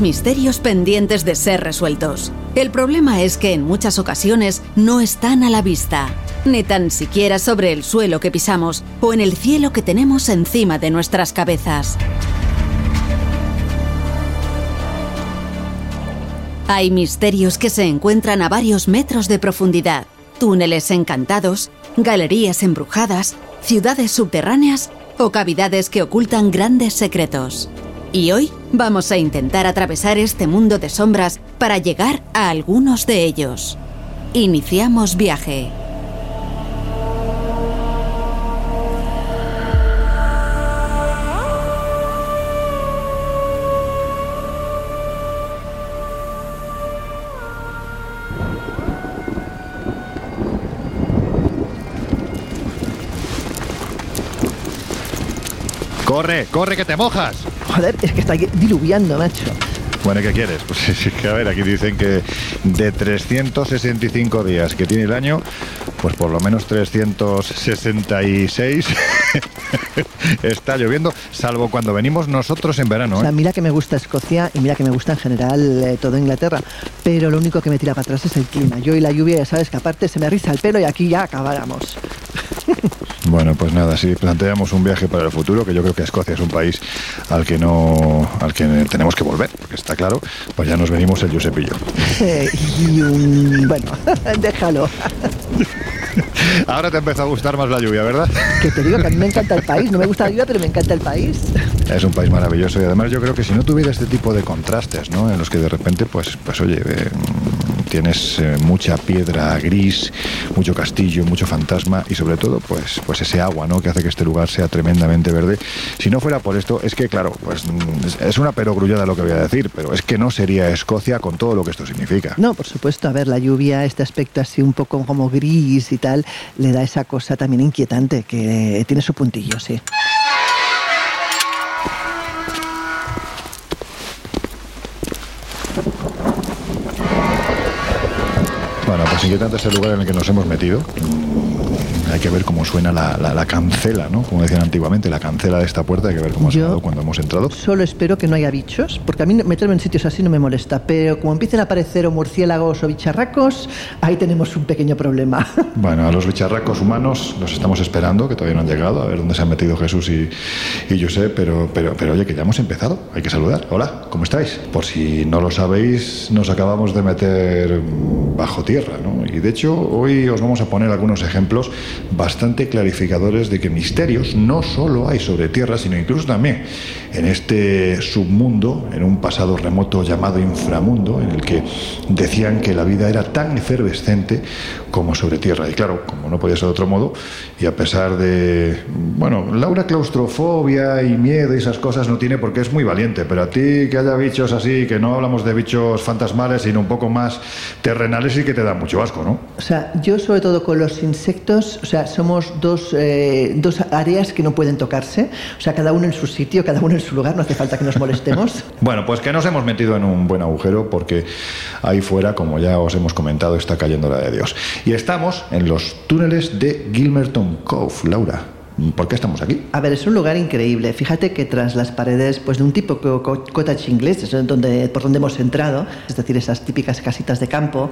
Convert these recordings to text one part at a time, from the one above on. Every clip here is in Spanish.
Misterios pendientes de ser resueltos. El problema es que en muchas ocasiones no están a la vista, ni tan siquiera sobre el suelo que pisamos o en el cielo que tenemos encima de nuestras cabezas. Hay misterios que se encuentran a varios metros de profundidad, túneles encantados, galerías embrujadas, ciudades subterráneas o cavidades que ocultan grandes secretos. Y hoy vamos a intentar atravesar este mundo de sombras para llegar a algunos de ellos. Iniciamos viaje. Corre, corre que te mojas. Joder, es que está diluviando, macho. Bueno, ¿qué quieres? Pues sí, que a ver, aquí dicen que de 365 días que tiene el año, pues por lo menos 366 está lloviendo, salvo cuando venimos nosotros en verano. O sea, ¿eh? mira que me gusta Escocia y mira que me gusta en general eh, todo Inglaterra, pero lo único que me tira para atrás es el clima. Yo y la lluvia, ya sabes que aparte se me riza el pelo y aquí ya acabáramos. Bueno, pues nada, si planteamos un viaje para el futuro, que yo creo que Escocia es un país al que no, al que tenemos que volver, porque está claro, pues ya nos venimos el Josep y yo. Eh, y un- bueno, déjalo. Ahora te empezó a gustar más la lluvia, ¿verdad? Que te digo que a mí me encanta el país. No me gusta la lluvia, pero me encanta el país. Es un país maravilloso y además yo creo que si no tuviera este tipo de contrastes, ¿no? En los que de repente, pues, pues oye, eh, tienes eh, mucha piedra gris, mucho castillo, mucho fantasma y sobre todo, pues, pues ese agua, ¿no? Que hace que este lugar sea tremendamente verde. Si no fuera por esto, es que claro, pues mm, es- una perogrullada lo que voy a decir, pero es que no sería Escocia con todo lo que esto significa. No, por supuesto, a ver, la lluvia, este aspecto así un poco como gris y tal, le da esa cosa también inquietante, que tiene su puntillo, sí. Bueno, pues inquietante es el lugar en el que nos hemos metido. Hay que ver cómo suena la, la- la cancela, ¿no? Como decían antiguamente, la cancela de esta puerta, hay que ver cómo ha sonado cuando hemos entrado. Solo espero que no haya bichos, porque a mí meterme en sitios así no me molesta, pero como empiecen a aparecer o murciélagos o bicharracos, ahí tenemos un pequeño problema. Bueno, a los bicharracos humanos los estamos esperando, que todavía no han llegado, a ver dónde se han metido Jesús y, y yo sé, pero, pero, pero oye, que ya hemos empezado, hay que saludar. Hola, ¿cómo estáis? Por si no lo sabéis, nos acabamos de meter bajo tierra, ¿no? Y de hecho, hoy os vamos a poner algunos ejemplos bastante clarificadores de que misterios no solo hay sobre tierra, sino incluso también en este submundo, en un pasado remoto llamado inframundo, en el que decían que la vida era tan efervescente como sobre tierra. Y claro, como no podía ser de otro modo, y a pesar de, bueno, Laura claustrofobia y miedo y esas cosas no tiene porque es muy valiente, pero a ti que haya bichos así, que no hablamos de bichos fantasmales, sino un poco más terrenales y que te da mucho asco, ¿no? O sea, yo sobre todo con los insectos, o sea, somos dos, eh, dos áreas que no pueden tocarse, o sea, cada uno en su sitio, cada uno en su lugar, no hace falta que nos molestemos. Bueno, pues que nos hemos metido en un buen agujero porque ahí fuera, como ya os hemos comentado, está cayendo la de Dios. Y estamos en los túneles de Gilmerton Cove, Laura. ¿Por qué estamos aquí? A ver, es un lugar increíble. Fíjate que tras las paredes pues, de un tipo co- co- cottage inglés, es donde, por donde hemos entrado, es decir, esas típicas casitas de campo,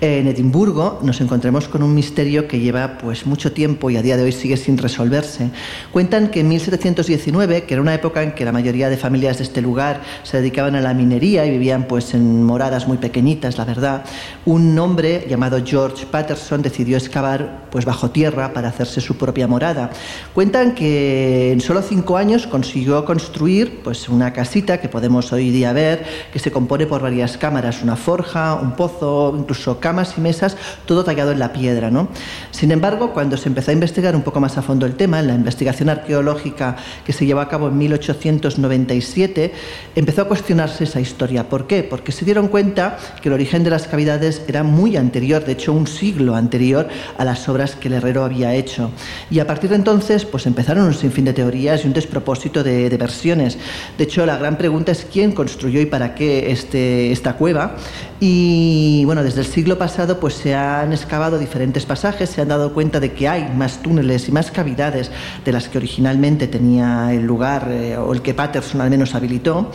en Edimburgo nos encontramos con un misterio que lleva pues, mucho tiempo y a día de hoy sigue sin resolverse. Cuentan que en 1719, que era una época en que la mayoría de familias de este lugar se dedicaban a la minería y vivían pues, en moradas muy pequeñitas, la verdad, un hombre llamado George Patterson decidió excavar pues, bajo tierra para hacerse su propia morada. Cuentan que en solo cinco años consiguió construir pues, una casita que podemos hoy día ver, que se compone por varias cámaras, una forja, un pozo, incluso camas y mesas, todo tallado en la piedra. ¿no? Sin embargo, cuando se empezó a investigar un poco más a fondo el tema, en la investigación arqueológica que se llevó a cabo en 1897, empezó a cuestionarse esa historia. ¿Por qué? Porque se dieron cuenta que el origen de las cavidades era muy anterior, de hecho un siglo anterior a las obras que el herrero había hecho. Y a partir de entonces, pues empezaron un sinfín de teorías y un despropósito de, versiones. De hecho, la gran pregunta es quién construyó y para qué este, esta cueva. Y bueno, desde el siglo pasado pues se han excavado diferentes pasajes, se han dado cuenta de que hay más túneles y más cavidades de las que originalmente tenía el lugar eh, o el que Patterson al menos habilitó.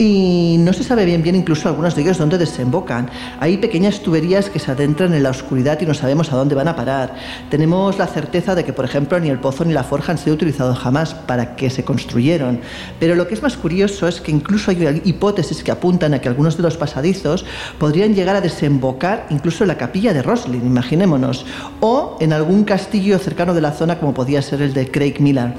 Y no se sabe bien bien incluso algunos de ellos dónde desembocan. Hay pequeñas tuberías que se adentran en la oscuridad y no sabemos a dónde van a parar. Tenemos la certeza de que, por ejemplo, ni el pozo ni la forja han sido utilizados jamás para que se construyeron. Pero lo que es más curioso es que incluso hay hipótesis que apuntan a que algunos de los pasadizos podrían llegar a desembocar incluso en la capilla de Roslin, imaginémonos, o en algún castillo cercano de la zona como podía ser el de Craig Miller.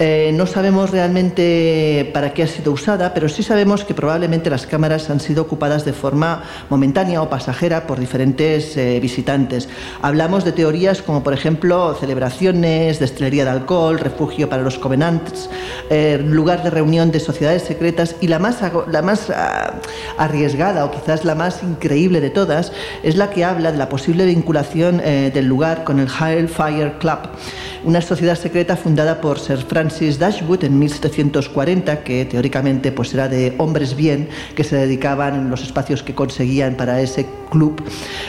Eh, no sabemos realmente para qué ha sido usada, pero sí sabemos que probablemente las cámaras han sido ocupadas de forma momentánea o pasajera por diferentes eh, visitantes. Hablamos de teorías como, por ejemplo, celebraciones, destilería de alcohol, refugio para los covenants, eh, lugar de reunión de sociedades secretas y la más, la más ah, arriesgada o quizás la más increíble de todas es la que habla de la posible vinculación eh, del lugar con el Hellfire Club, una sociedad secreta fundada por Sir Francis Dashwood en 1740, que teóricamente pues era de hombres bien que se dedicaban en los espacios que conseguían para ese club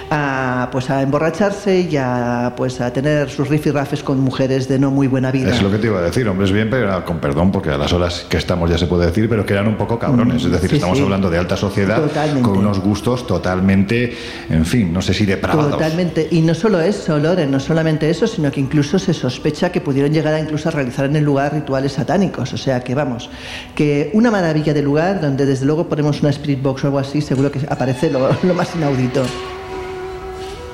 a, pues a emborracharse y a, pues a tener sus rifirrafes con mujeres de no muy buena vida. Es lo que te iba a decir, hombres bien, pero con perdón, porque a las horas que estamos ya se puede decir, pero que eran un poco cabrones. Es decir, sí, estamos sí. hablando de alta sociedad Totalmente. con unos gustos totalmente, en fin, no sé si depravados. Totalmente. Y no solo eso, Loren, no solamente eso, sino que incluso se sospecha que pudieron llegar a incluso a realizar en el lugar rituales satánicos. O sea que vamos, que una maravilla de lugar donde desde luego ponemos una spirit box o algo así, seguro que aparece lo, lo más inaudito.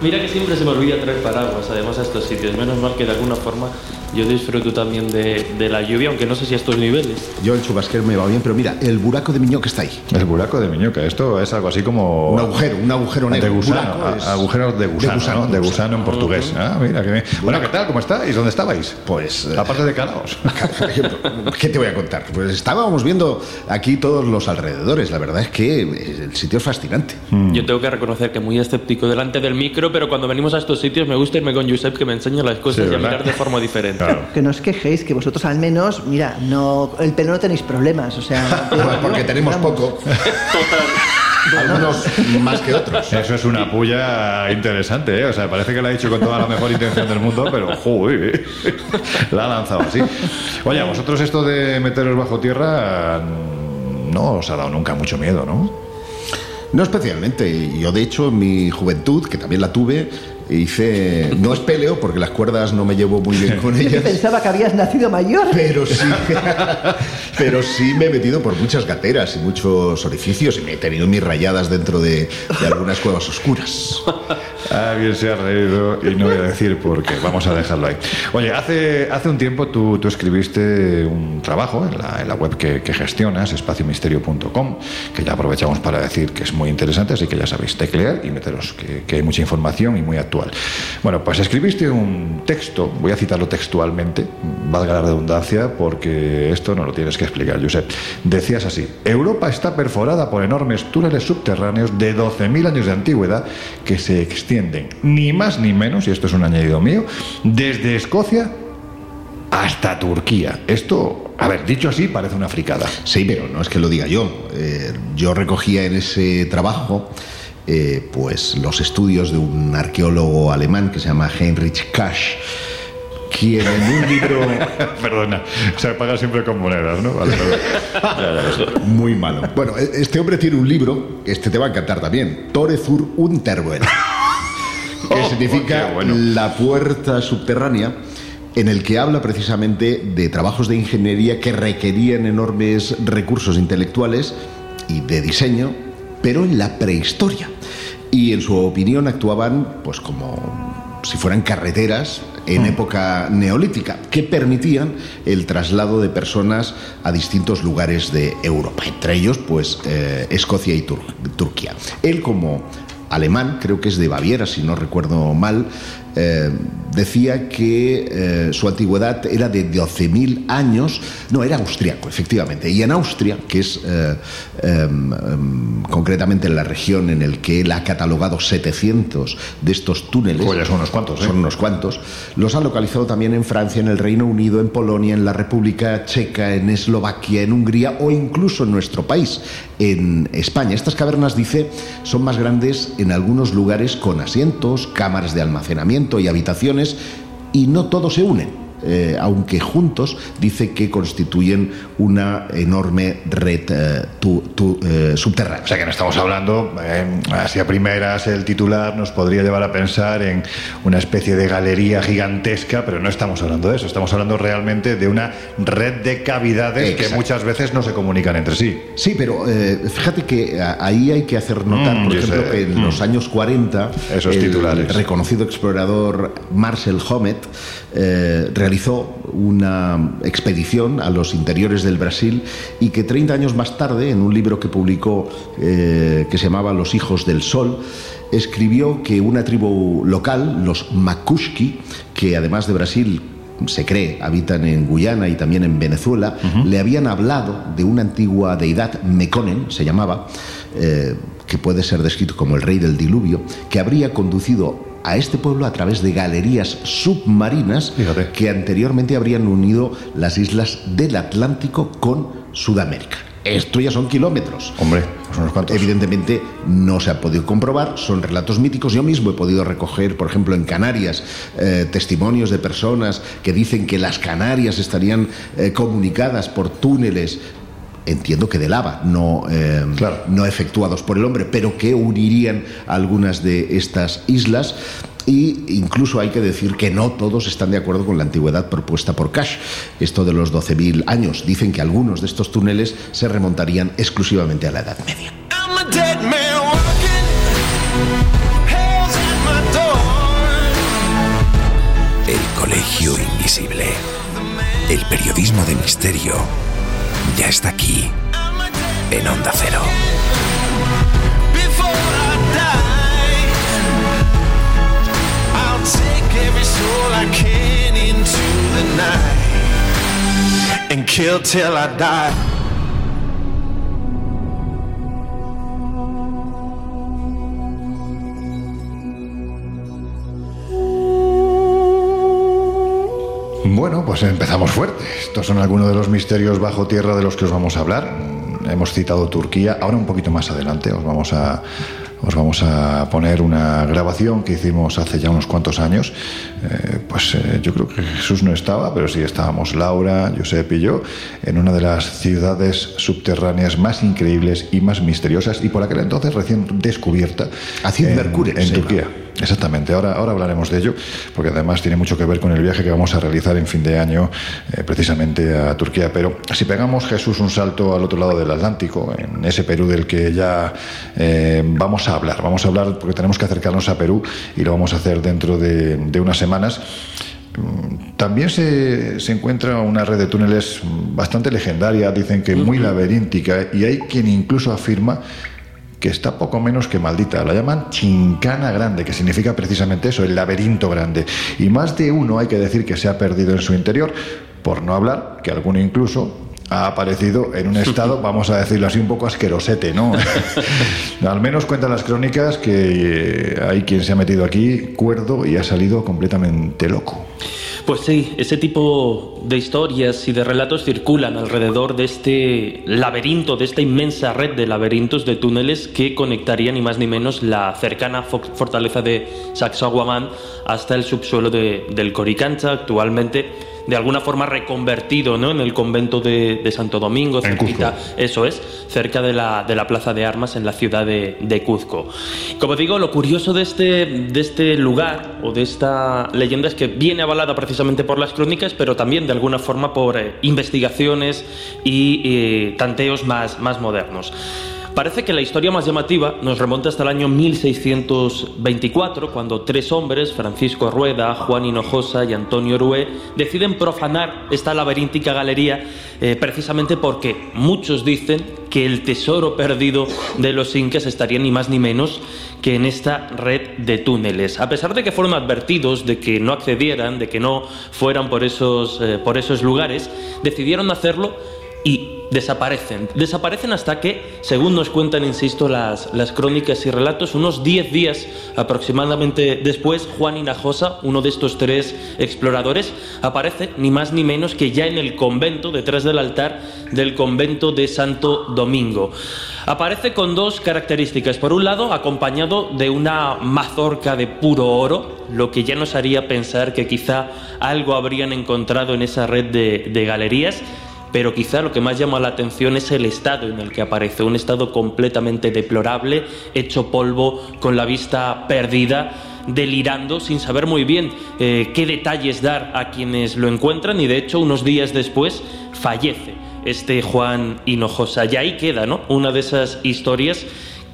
Mira que siempre se me olvida traer paraguas, además a estos sitios. Menos mal que de alguna forma yo disfruto también de, de la lluvia, aunque no sé si a estos niveles. Yo el chubasquero me va bien, pero mira, el buraco de que está ahí. El buraco de Miñoca, esto es algo así como... Un agujero, un agujero negro. De gusano, a- agujeros de gusano, de gusano, ¿no? de gusano. en portugués. Ah, mira, qué bien. Bueno, ¿qué tal? ¿Cómo estáis? ¿Dónde estabais? Pues, eh, Aparte de calaos. ¿Qué te voy a contar? Pues estábamos viendo aquí todos los alrededores. La verdad es que el sitio es fascinante. Yo tengo que reconocer que muy escéptico delante del micro, pero cuando venimos a estos sitios me gusta irme con Josep que me enseña las cosas Sí, y a mirar de forma diferente. Claro. Que no os quejéis, que vosotros al menos, mira, no, el pelo no tenéis problemas, o sea... Bueno, porque tenemos poco. Algunos más que otros. Eso es una puya interesante, ¿eh? O sea, parece que lo ha dicho con toda la mejor intención del mundo, pero joder, la ha lanzado así. Oye, a vosotros esto de meteros bajo tierra mm, no os ha dado nunca mucho miedo, ¿no? No especialmente. Yo, de hecho, en mi juventud, que también la tuve, hice. No es peleo, porque las cuerdas no me llevo muy bien con Yo ellas. pensaba que habías nacido mayor. Pero sí, pero sí me he metido por muchas gateras y muchos orificios y me he tenido mis rayadas dentro de, de algunas cuevas oscuras. Alguien se ha reído y no voy a decir por qué. Vamos a dejarlo ahí. Oye, hace, hace un tiempo tú, tú escribiste un trabajo en la, en la web que, que gestionas, espaciomisterio.com, que ya aprovechamos para decir que es muy interesante, así que ya sabéis, teclear y meteros, que, que hay mucha información y muy actual. Bueno, pues escribiste un texto, voy a citarlo textualmente, valga la redundancia, porque esto no lo tienes que explicar, Josep. Decías así, Europa está perforada por enormes túneles subterráneos de 12.000 años de antigüedad que se extienden, ni más ni menos, y esto es un añadido mío, desde Escocia hasta Turquía. Esto, a ver, dicho así, parece una fricada. Sí, pero no es que lo diga yo. Eh, yo recogía en ese trabajo eh, pues los estudios de un arqueólogo alemán que se llama Heinrich Kasch quien en un libro... Perdona, se paga siempre con monedas, ¿no? Vale, Muy malo. Bueno, este hombre tiene un libro, este te va a encantar también, Torezur Unterwelt, que Oh, significa bueno. la puerta subterránea en el que habla precisamente de trabajos de ingeniería que requerían enormes recursos intelectuales y de diseño, pero en la prehistoria. Y en su opinión actuaban pues como si fueran carreteras en época neolítica que permitían el traslado de personas a distintos lugares de Europa, entre ellos pues eh, Escocia y Tur- Turquía. Él como alemán, creo que es de Baviera, si no recuerdo mal, eh, decía que eh, su antigüedad era de 12.000 años, no, era austriaco, efectivamente, y en Austria, que es eh, em, em, concretamente la región en el que él ha catalogado 700 de estos túneles, son unos cuantos, son unos cuantos, los ha localizado también en Francia, en el Reino Unido, en Polonia, en la República Checa, en Eslovaquia, en Hungría o incluso en nuestro país, en España. Estas cavernas, dice, son más grandes en algunos lugares con asientos, cámaras de almacenamiento y habitaciones y no todos se unen. Eh, aunque juntos dice que constituyen una enorme red eh, tu- tu- eh, subterránea. O sea que no estamos hablando, eh, así a primeras el titular nos podría llevar a pensar en una especie de galería gigantesca, pero no estamos hablando de eso, estamos hablando realmente de una red de cavidades que Exacto. muchas veces no se comunican entre sí. Sí, pero eh, fíjate que ahí hay que hacer notar, Mm, por ejemplo, sé. que en Mm. los años 40, Esos el titulares. reconocido explorador Marcel Homet eh, realizó una expedición a los interiores del Brasil y que 30 años más tarde, en un libro que publicó eh, que se llamaba Los hijos del sol, escribió que una tribu local, los Makushki, que además de Brasil se cree, habitan en Guyana y también en Venezuela, le habían hablado de una antigua deidad, Mekonen, se llamaba, eh, que puede ser descrito como el rey del diluvio, que habría conducido a este pueblo a través de galerías submarinas Fíjate. que anteriormente habrían unido las islas del Atlántico con Sudamérica. Esto ya son kilómetros. Hombre, son unos cuantos. Evidentemente no se ha podido comprobar, son relatos míticos. Yo mismo he podido recoger, por ejemplo, en Canarias, eh, testimonios de personas que dicen que las Canarias estarían eh, comunicadas por túneles. Entiendo que de lava, no, eh, Claro. no efectuados por el hombre, pero que unirían algunas de estas islas. Y incluso hay que decir que no todos están de acuerdo con la antigüedad propuesta por Cash. Esto de los 12.000 años. Dicen que algunos de estos túneles se remontarían exclusivamente a la Edad Media. El Colegio Invisible. El periodismo de misterio ya está aquí en Onda Cero. and kill till I die. Bueno, pues empezamos fuerte. Estos son algunos de los misterios bajo tierra de los que os vamos a hablar. Hemos citado Turquía. Ahora un poquito más adelante os vamos a os vamos a poner una grabación que hicimos hace ya unos cuantos años. Eh, pues eh, yo creo que Jesús no estaba, pero sí estábamos Laura, Josep y yo en una de las ciudades subterráneas más increíbles y más misteriosas y por aquel entonces recién descubierta en, en llama. Exactamente, ahora, ahora hablaremos de ello, porque además tiene mucho que ver con el viaje que vamos a realizar en fin de año, eh, precisamente a Turquía. Pero si pegamos Jesús un salto al otro lado del Atlántico, en ese Perú del que ya eh, vamos a hablar, vamos a hablar porque tenemos que acercarnos a Perú y lo vamos a hacer dentro de, de unas semanas. Mm, También se, se encuentra una red de túneles bastante legendaria, dicen que muy laberíntica, y hay quien incluso afirma que está poco menos que maldita. La llaman Chincana Grande, que significa precisamente eso, el laberinto grande. Y más de uno hay que decir que se ha perdido en su interior, por no hablar que alguno incluso ha aparecido en un estado, vamos a decirlo así, un poco asquerosete, ¿no? Al menos cuentan las crónicas que eh, hay quien se ha metido aquí cuerdo y ha salido completamente loco. Pues sí, ese tipo de historias y de relatos circulan alrededor de este laberinto, de esta inmensa red de laberintos de túneles que conectaría ni más ni menos la cercana fo- fortaleza de Sacsayhuamán hasta el subsuelo de- del Coricancha, actualmente de alguna forma reconvertido ¿no? en el convento de, de Santo Domingo, En cerquita, eso es, cerca de la, de la plaza de armas en la ciudad de, de Cuzco. Como digo, lo curioso de este, de este lugar o de esta leyenda es que viene avalada precisamente por las crónicas, pero también de alguna forma por eh, investigaciones y eh, tanteos más, más modernos. Parece que la historia más llamativa nos remonta hasta el año 1624, cuando tres hombres, Francisco Rueda, Juan Hinojosa y Antonio Orué, deciden profanar esta laberíntica galería eh, precisamente porque muchos dicen que el tesoro perdido de los incas estaría ni más ni menos que en esta red de túneles. A pesar de que fueron advertidos de que no accedieran, de que no fueran por esos, eh, por esos lugares, decidieron hacerlo y desaparecen. Desaparecen hasta que, según nos cuentan, insisto, las, las crónicas y relatos, unos 10 días aproximadamente después, Juan Hinojosa, uno de estos tres exploradores, aparece ni más ni menos que ya en el convento, detrás del altar del convento de Santo Domingo. Aparece con dos características. Por un lado, acompañado de una mazorca de puro oro, lo que ya nos haría pensar que quizá algo habrían encontrado en esa red de, de galerías pero quizá lo que más llama la atención es el estado en el que aparece, un estado completamente deplorable, hecho polvo, con la vista perdida, delirando, sin saber muy bien eh, qué detalles dar a quienes lo encuentran y de hecho unos días después fallece este Juan Hinojosa. Y ahí queda, ¿no? Una de esas historias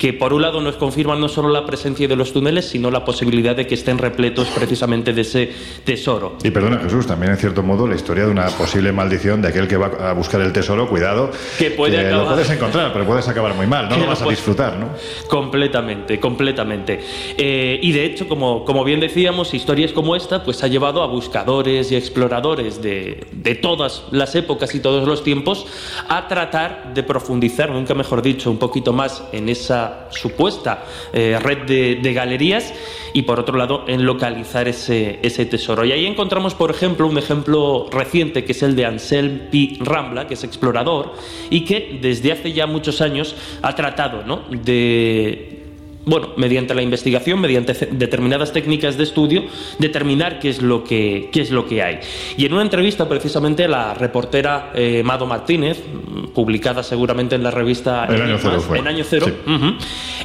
que por un lado nos confirman no solo la presencia de los túneles, sino la posibilidad de que estén repletos precisamente de ese tesoro. Y perdona Jesús, también en cierto modo la historia de una posible maldición de aquel que va a buscar el tesoro, cuidado, Que puede lo acabar- puedes encontrar, pero puedes acabar muy mal, no Que lo lo vas a disfrutar, ¿no? Completamente, completamente. Eh, y de hecho, como, como bien decíamos, historias como esta pues ha llevado a buscadores y exploradores de, de todas las épocas y todos los tiempos a tratar de profundizar, nunca mejor dicho, un poquito más en esa supuesta eh, red de, galerías y por otro lado en localizar ese, ese tesoro. Y ahí encontramos, por ejemplo, un ejemplo reciente que es el de Anselm P. Rambla, que es explorador y que desde hace ya muchos años ha tratado ¿no? de bueno, mediante la investigación, mediante determinadas técnicas de estudio, determinar qué es lo que, qué es lo que hay. Y en una entrevista, precisamente, la reportera eh, Mado Martínez, publicada seguramente en la revista El año cero fue. en año cero, Sí.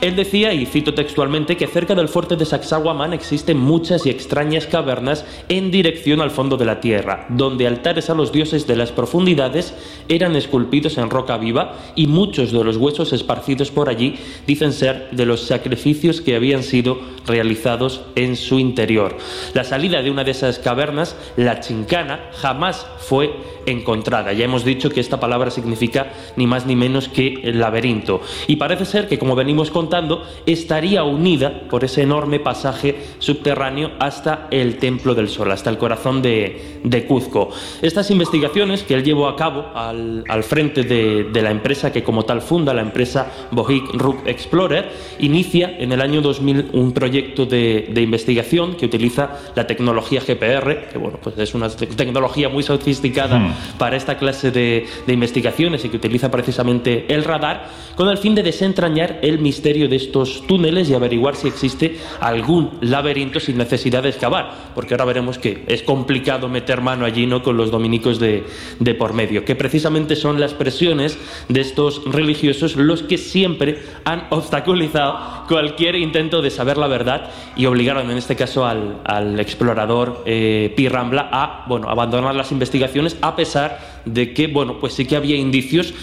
Él decía, y cito textualmente, que cerca del fuerte de Sacsayhuamán existen muchas y extrañas cavernas en dirección al fondo de la tierra, donde altares a los dioses de las profundidades eran esculpidos en roca viva y muchos de los huesos esparcidos por allí dicen ser de los sacrificios que habían sido realizados en su interior. La salida de una de esas cavernas, la chincana, jamás fue encontrada. Ya hemos dicho que esta palabra significa ni más ni menos que el laberinto. Y parece ser que, como venimos contando, estaría unida por ese enorme pasaje subterráneo hasta el Templo del Sol, hasta el corazón de, de Cuzco. Estas investigaciones que él llevó a cabo al, al frente de, de la empresa que como tal funda, la empresa Bohic Rook Explorer, inicia en el año 2000 un proyecto de, de investigación que utiliza la tecnología GPR, que bueno, pues es una te- tecnología muy sofisticada para esta clase de, de investigaciones y que utiliza precisamente el radar, con el fin de desentrañar el misterio de estos túneles y averiguar si existe algún laberinto sin necesidad de excavar, porque ahora veremos que es complicado meter mano allí ¿no? con los dominicos de, de por medio, que precisamente son las presiones de estos religiosos los que siempre han obstaculizado cualquier intento de saber la verdad y obligaron en este caso al, al explorador eh, Rambla a bueno, abandonar las investigaciones a pesar de que bueno, pues sí que había indicios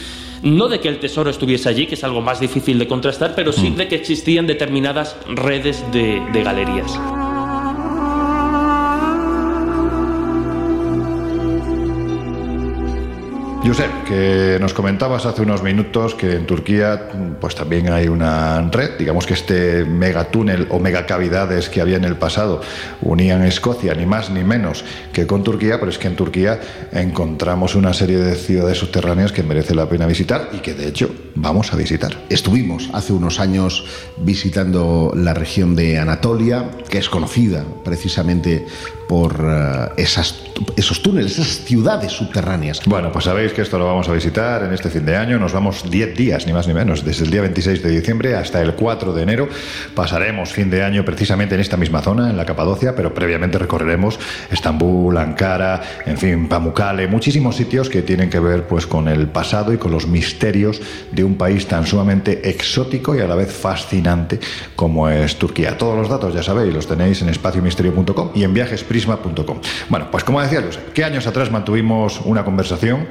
no de que el tesoro estuviese allí, que es algo más difícil de contrastar, pero sí de que existían determinadas redes de, de galerías. Josep, que nos comentabas hace unos minutos que en Turquía pues también hay una red, digamos que este megatúnel o megacavidades que había en el pasado unían Escocia ni más ni menos que con Turquía, pero es que en Turquía encontramos una serie de ciudades subterráneas que merece la pena visitar y que de hecho vamos a visitar. Estuvimos hace unos años visitando la región de Anatolia, que es conocida precisamente por eh, esas, esos túneles, esas ciudades subterráneas. Bueno, pues sabéis que esto lo vamos a visitar en este fin de año. Nos vamos 10 días, ni más ni menos, desde el día 26 de diciembre hasta el 4 de enero. Pasaremos fin de año precisamente en esta misma zona, en la Capadocia, pero previamente recorreremos Estambul, Ankara, en fin, Pamukkale, muchísimos sitios que tienen que ver pues con el pasado y con los misterios de un país tan sumamente exótico y a la vez fascinante como es Turquía. Todos los datos, ya sabéis, los tenéis en espaciomisterio.com y en Bueno, pues como decía Josep, ¿qué años atrás mantuvimos una conversación?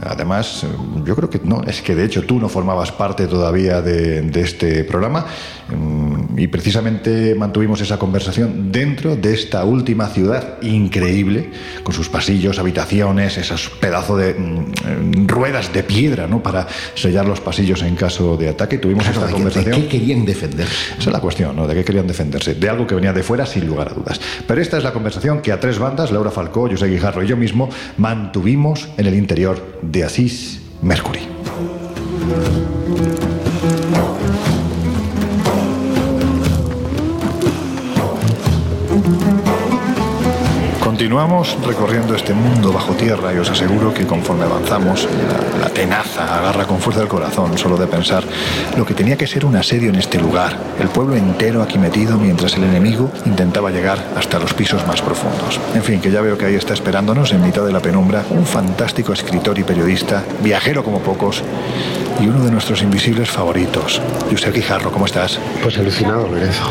Además, yo creo que no, es que de hecho tú no formabas parte todavía de, de este programa mm, y precisamente mantuvimos esa conversación dentro de esta última ciudad increíble, con sus pasillos, habitaciones, esos pedazos de mm, ruedas de piedra ¿no? para sellar los pasillos en caso de ataque. Tuvimos Claro, esta ¿de conversación. ¿De qué querían defender? Esa es la cuestión, ¿no? ¿De qué querían defenderse? De algo que venía de fuera, sin lugar a dudas. Pero esta es la conversación que a tres bandas, Laura Falcó, José Guijarro y yo mismo, mantuvimos en el interior de Asís Mercury. Continuamos recorriendo este mundo bajo tierra y os aseguro que conforme avanzamos, la, tenaza agarra con fuerza el corazón solo de pensar lo que tenía que ser un asedio en este lugar, el pueblo entero aquí metido mientras el enemigo intentaba llegar hasta los pisos más profundos. En fin, que ya veo que ahí está esperándonos en mitad de la penumbra un fantástico escritor y periodista, viajero como pocos, y uno de nuestros invisibles favoritos. José Guijarro, ¿cómo estás? Pues alucinado, Lorenzo.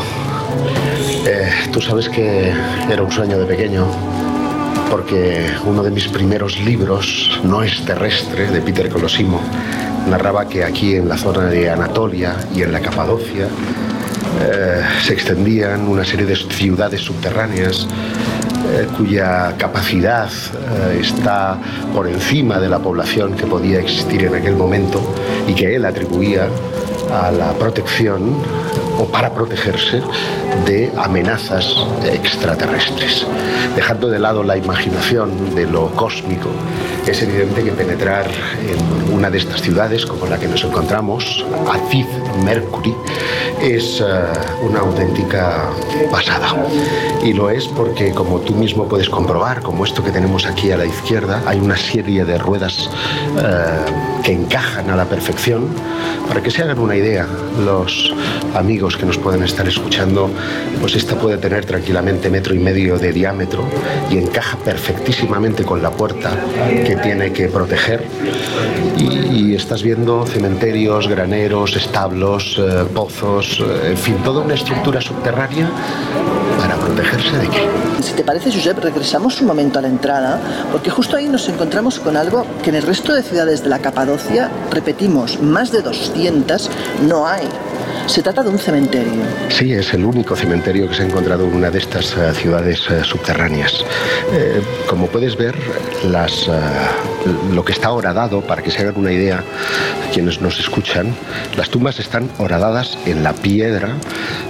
Eh, Tú sabes que era un sueño de pequeño, porque uno de mis primeros libros, No es terrestre, de Peter Colosimo, narraba que aquí en la zona de Anatolia y en la Capadocia eh, se extendían una serie de ciudades subterráneas eh, cuya capacidad eh, está por encima de la población que podía existir en aquel momento y que él atribuía a la protección para protegerse de amenazas extraterrestres. Dejando de lado la imaginación de lo cósmico, es evidente que penetrar en una de estas ciudades como la que nos encontramos, Acid Mercury, es eh, una auténtica pasada. Y lo es porque, como tú mismo puedes comprobar, como esto que tenemos aquí a la izquierda, hay una serie de ruedas eh, que encajan a la perfección. Para que se hagan una idea, los amigos que nos pueden estar escuchando, pues esta puede tener tranquilamente metro y medio de diámetro y encaja perfectísimamente con la puerta que tiene que proteger. Y, y estás viendo cementerios, graneros, establos, eh, pozos, eh, en fin, toda una estructura subterránea para protegerse de qué. Si te parece, Josep, regresamos un momento a la entrada, porque justo ahí nos encontramos con algo que en el resto de ciudades de la Capadocia, repetimos, más de 200, no hay. Se trata de un cementerio. Sí, es el único cementerio que se ha encontrado en una de estas eh, ciudades subterráneas. Eh, como puedes ver, las, eh, lo que está horadado, para que se hagan una idea quienes nos escuchan, las tumbas están horadadas en la piedra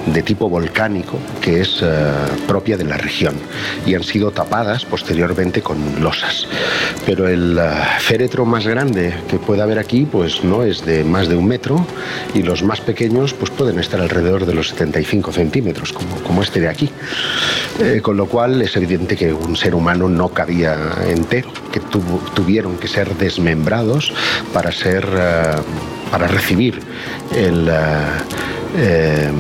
de tipo volcánico que es eh, propia de la región y han sido tapadas posteriormente con losas. Pero el eh, féretro más grande que puede haber aquí pues no es de más de un metro y los más pequeños pues pueden estar alrededor de los 75 centímetros como, como este de aquí. Eh, con lo cual es evidente que un ser humano no cabía entero, que tuvo- tuvieron que ser desmembrados para ser eh, para recibir el eh, eh,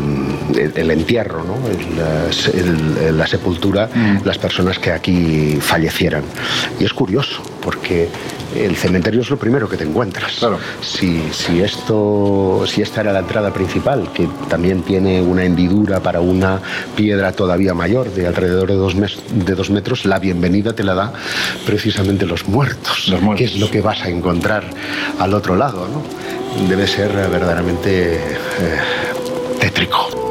el, el entierro, ¿no? El, el- el- la sepultura, las personas que aquí fallecieran. Y es curioso, porque el cementerio es lo primero que te encuentras. Claro. Si, si esto, si esta era la entrada principal, que también tiene una hendidura para una piedra todavía mayor, de alrededor de dos, mes- de dos metros, la bienvenida te la da precisamente los muertos. Los muertos. Que es lo que vas a encontrar al otro lado, ¿no? Debe ser verdaderamente eh, tétrico.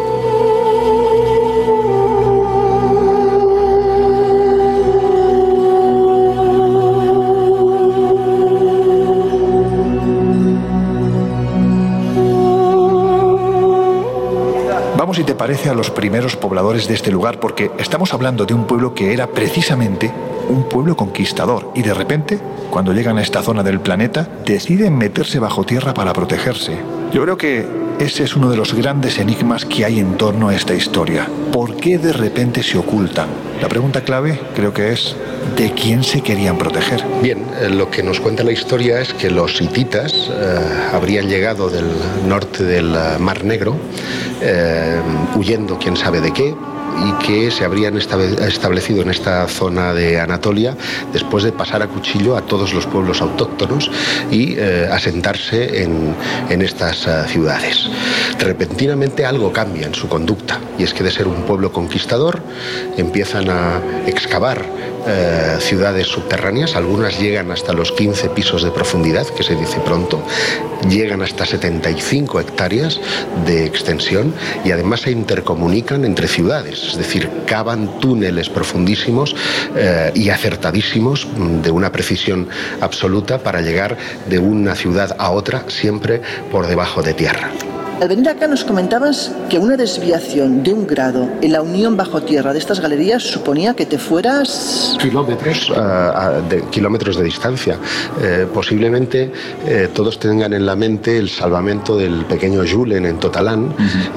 Vamos, si te parece, a los primeros pobladores de este lugar, porque estamos hablando de un pueblo que era precisamente un pueblo conquistador y de repente, cuando llegan a esta zona del planeta, deciden meterse bajo tierra para protegerse. Yo creo que Ese es uno de los grandes enigmas que hay en torno a esta historia. ¿Por qué de repente se ocultan? La pregunta clave creo que es ¿de quién se querían proteger? Bien, eh, lo que nos cuenta la historia es que los hititas eh, habrían llegado del norte del eh, Mar Negro, huyendo quién sabe de qué, y que se habrían establecido en esta zona de Anatolia después de pasar a cuchillo a todos los pueblos autóctonos y eh, asentarse en, en estas eh, ciudades. Repentinamente algo cambia en su conducta y es que de ser un pueblo conquistador empiezan a excavar eh, ciudades subterráneas, algunas llegan hasta los 15 pisos de profundidad, que se dice pronto, llegan hasta 75 hectáreas de extensión y además se intercomunican entre ciudades, es decir, cavan túneles profundísimos eh, y acertadísimos de una precisión absoluta para llegar de una ciudad a otra siempre por debajo de tierra. Al venir acá nos comentabas que una desviación de un grado en la unión bajo tierra de estas galerías suponía que te fueras... kilómetros a- de kilómetros de distancia. Eh, posiblemente eh, todos tengan en la mente el salvamento del pequeño Julen en Totalán,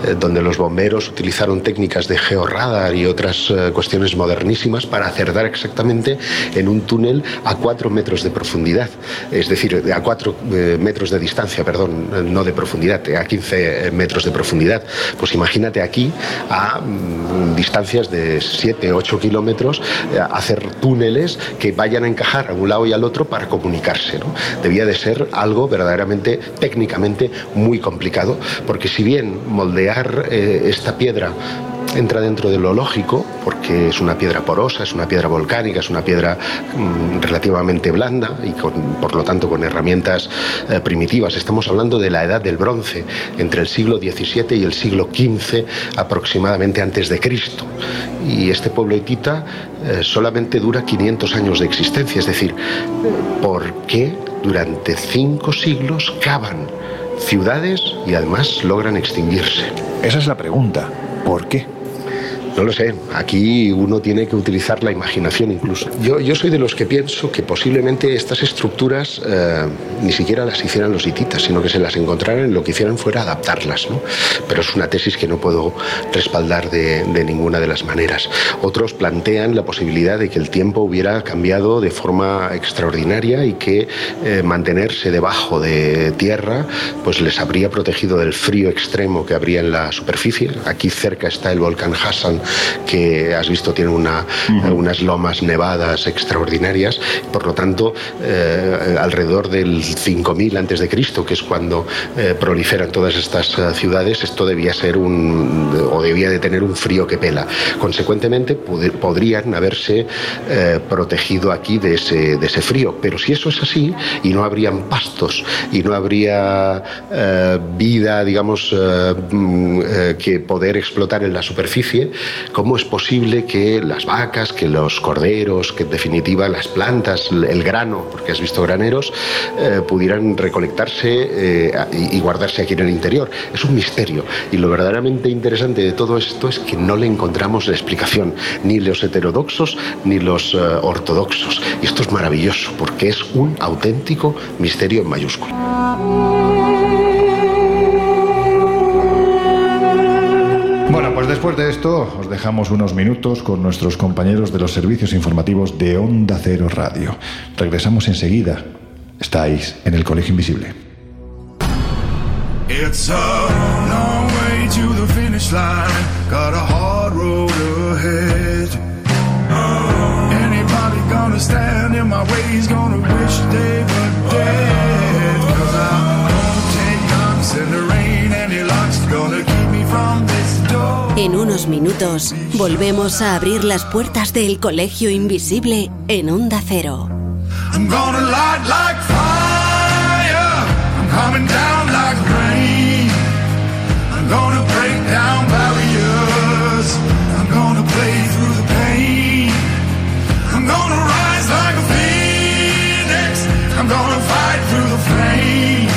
eh, donde los bomberos utilizaron técnicas de georradar y otras eh, cuestiones modernísimas para acertar exactamente en un túnel a cuatro metros de profundidad, es decir, a cuatro eh, metros de distancia, perdón, eh, no de profundidad, eh, a 15 metros de profundidad. Pues imagínate aquí a mm, distancias de 7, 8 kilómetros eh, hacer túneles que vayan a encajar a un lado y al otro para comunicarse. Debía de ser algo verdaderamente técnicamente muy complicado, porque si bien moldear eh, esta piedra entra dentro de lo lógico, porque es una piedra porosa, es una piedra volcánica, es una piedra mm, relativamente blanda y con- por lo tanto con herramientas eh, primitivas. Estamos hablando de la edad del bronce, entre el siglo XVII y el siglo XV aproximadamente antes de Cristo. Y este pueblo hitita eh, solamente dura 500 años de existencia, es decir, ¿por qué durante cinco siglos cavan ciudades y además logran extinguirse? Esa es la pregunta. ¿Por qué? No lo sé, aquí uno tiene que utilizar la imaginación incluso. Yo, yo soy de los que pienso que posiblemente estas estructuras eh, ni siquiera las hicieran los hititas, sino que se las encontraran y lo que hicieran fuera adaptarlas. ¿no? Pero es una tesis que no puedo respaldar de, ninguna de las maneras. Otros plantean la posibilidad de que el tiempo hubiera cambiado de forma extraordinaria y que eh, mantenerse debajo de tierra pues les habría protegido del frío extremo que habría en la superficie. Aquí cerca está el volcán Hassan, que has visto tiene una, unas lomas nevadas extraordinarias. Por lo tanto, eh, alrededor del 5000 antes de Cristo, que es cuando eh, proliferan todas estas eh, ciudades, esto debía ser un o debía de tener un frío que pela. Consecuentemente, podrían haberse eh, protegido aquí de ese, de ese frío. Pero si eso es así y no habrían pastos y no habría vida, digamos, mm, que poder explotar en la superficie, ¿cómo es posible que las vacas, que los corderos, que en definitiva las plantas, el grano, porque has visto graneros, eh, pudieran recolectarse eh, y guardarse aquí en el interior? Es un misterio. Y lo verdaderamente interesante de todo esto es que no le encontramos la explicación, ni los heterodoxos ni los eh, ortodoxos. Y esto es maravilloso, porque es un auténtico misterio en mayúsculas. Después de esto os dejamos unos minutos con nuestros compañeros de los servicios informativos de Onda Cero Radio. Regresamos enseguida. Estáis en el Colegio Invisible. En unos minutos volvemos a abrir las puertas del Colegio Invisible en Onda Cero. I'm gonna light like fire. I'm coming down like rain. I'm gonna break down barriers. I'm gonna play through the pain. I'm gonna rise like a phoenix. I'm gonna fight through the flame.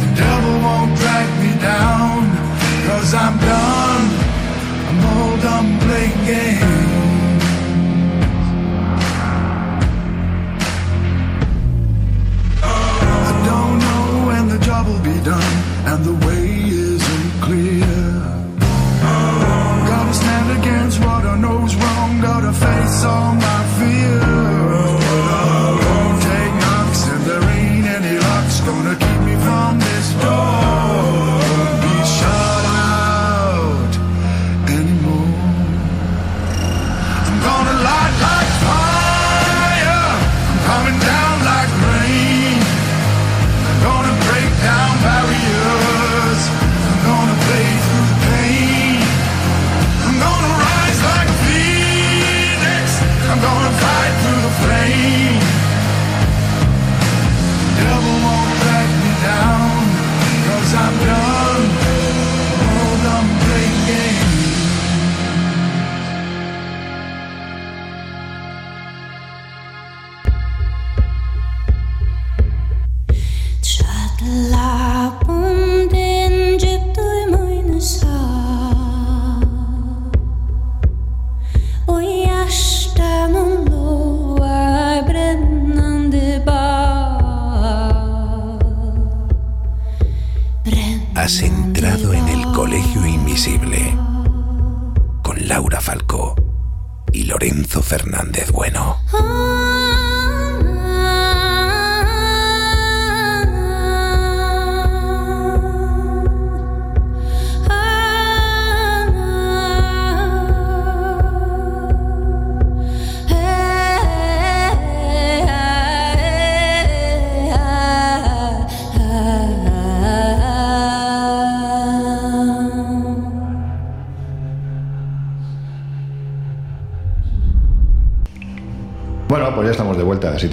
The devil won't drag me down. and the way isn't clear. Gotta stand against what I know's wrong, gotta face all my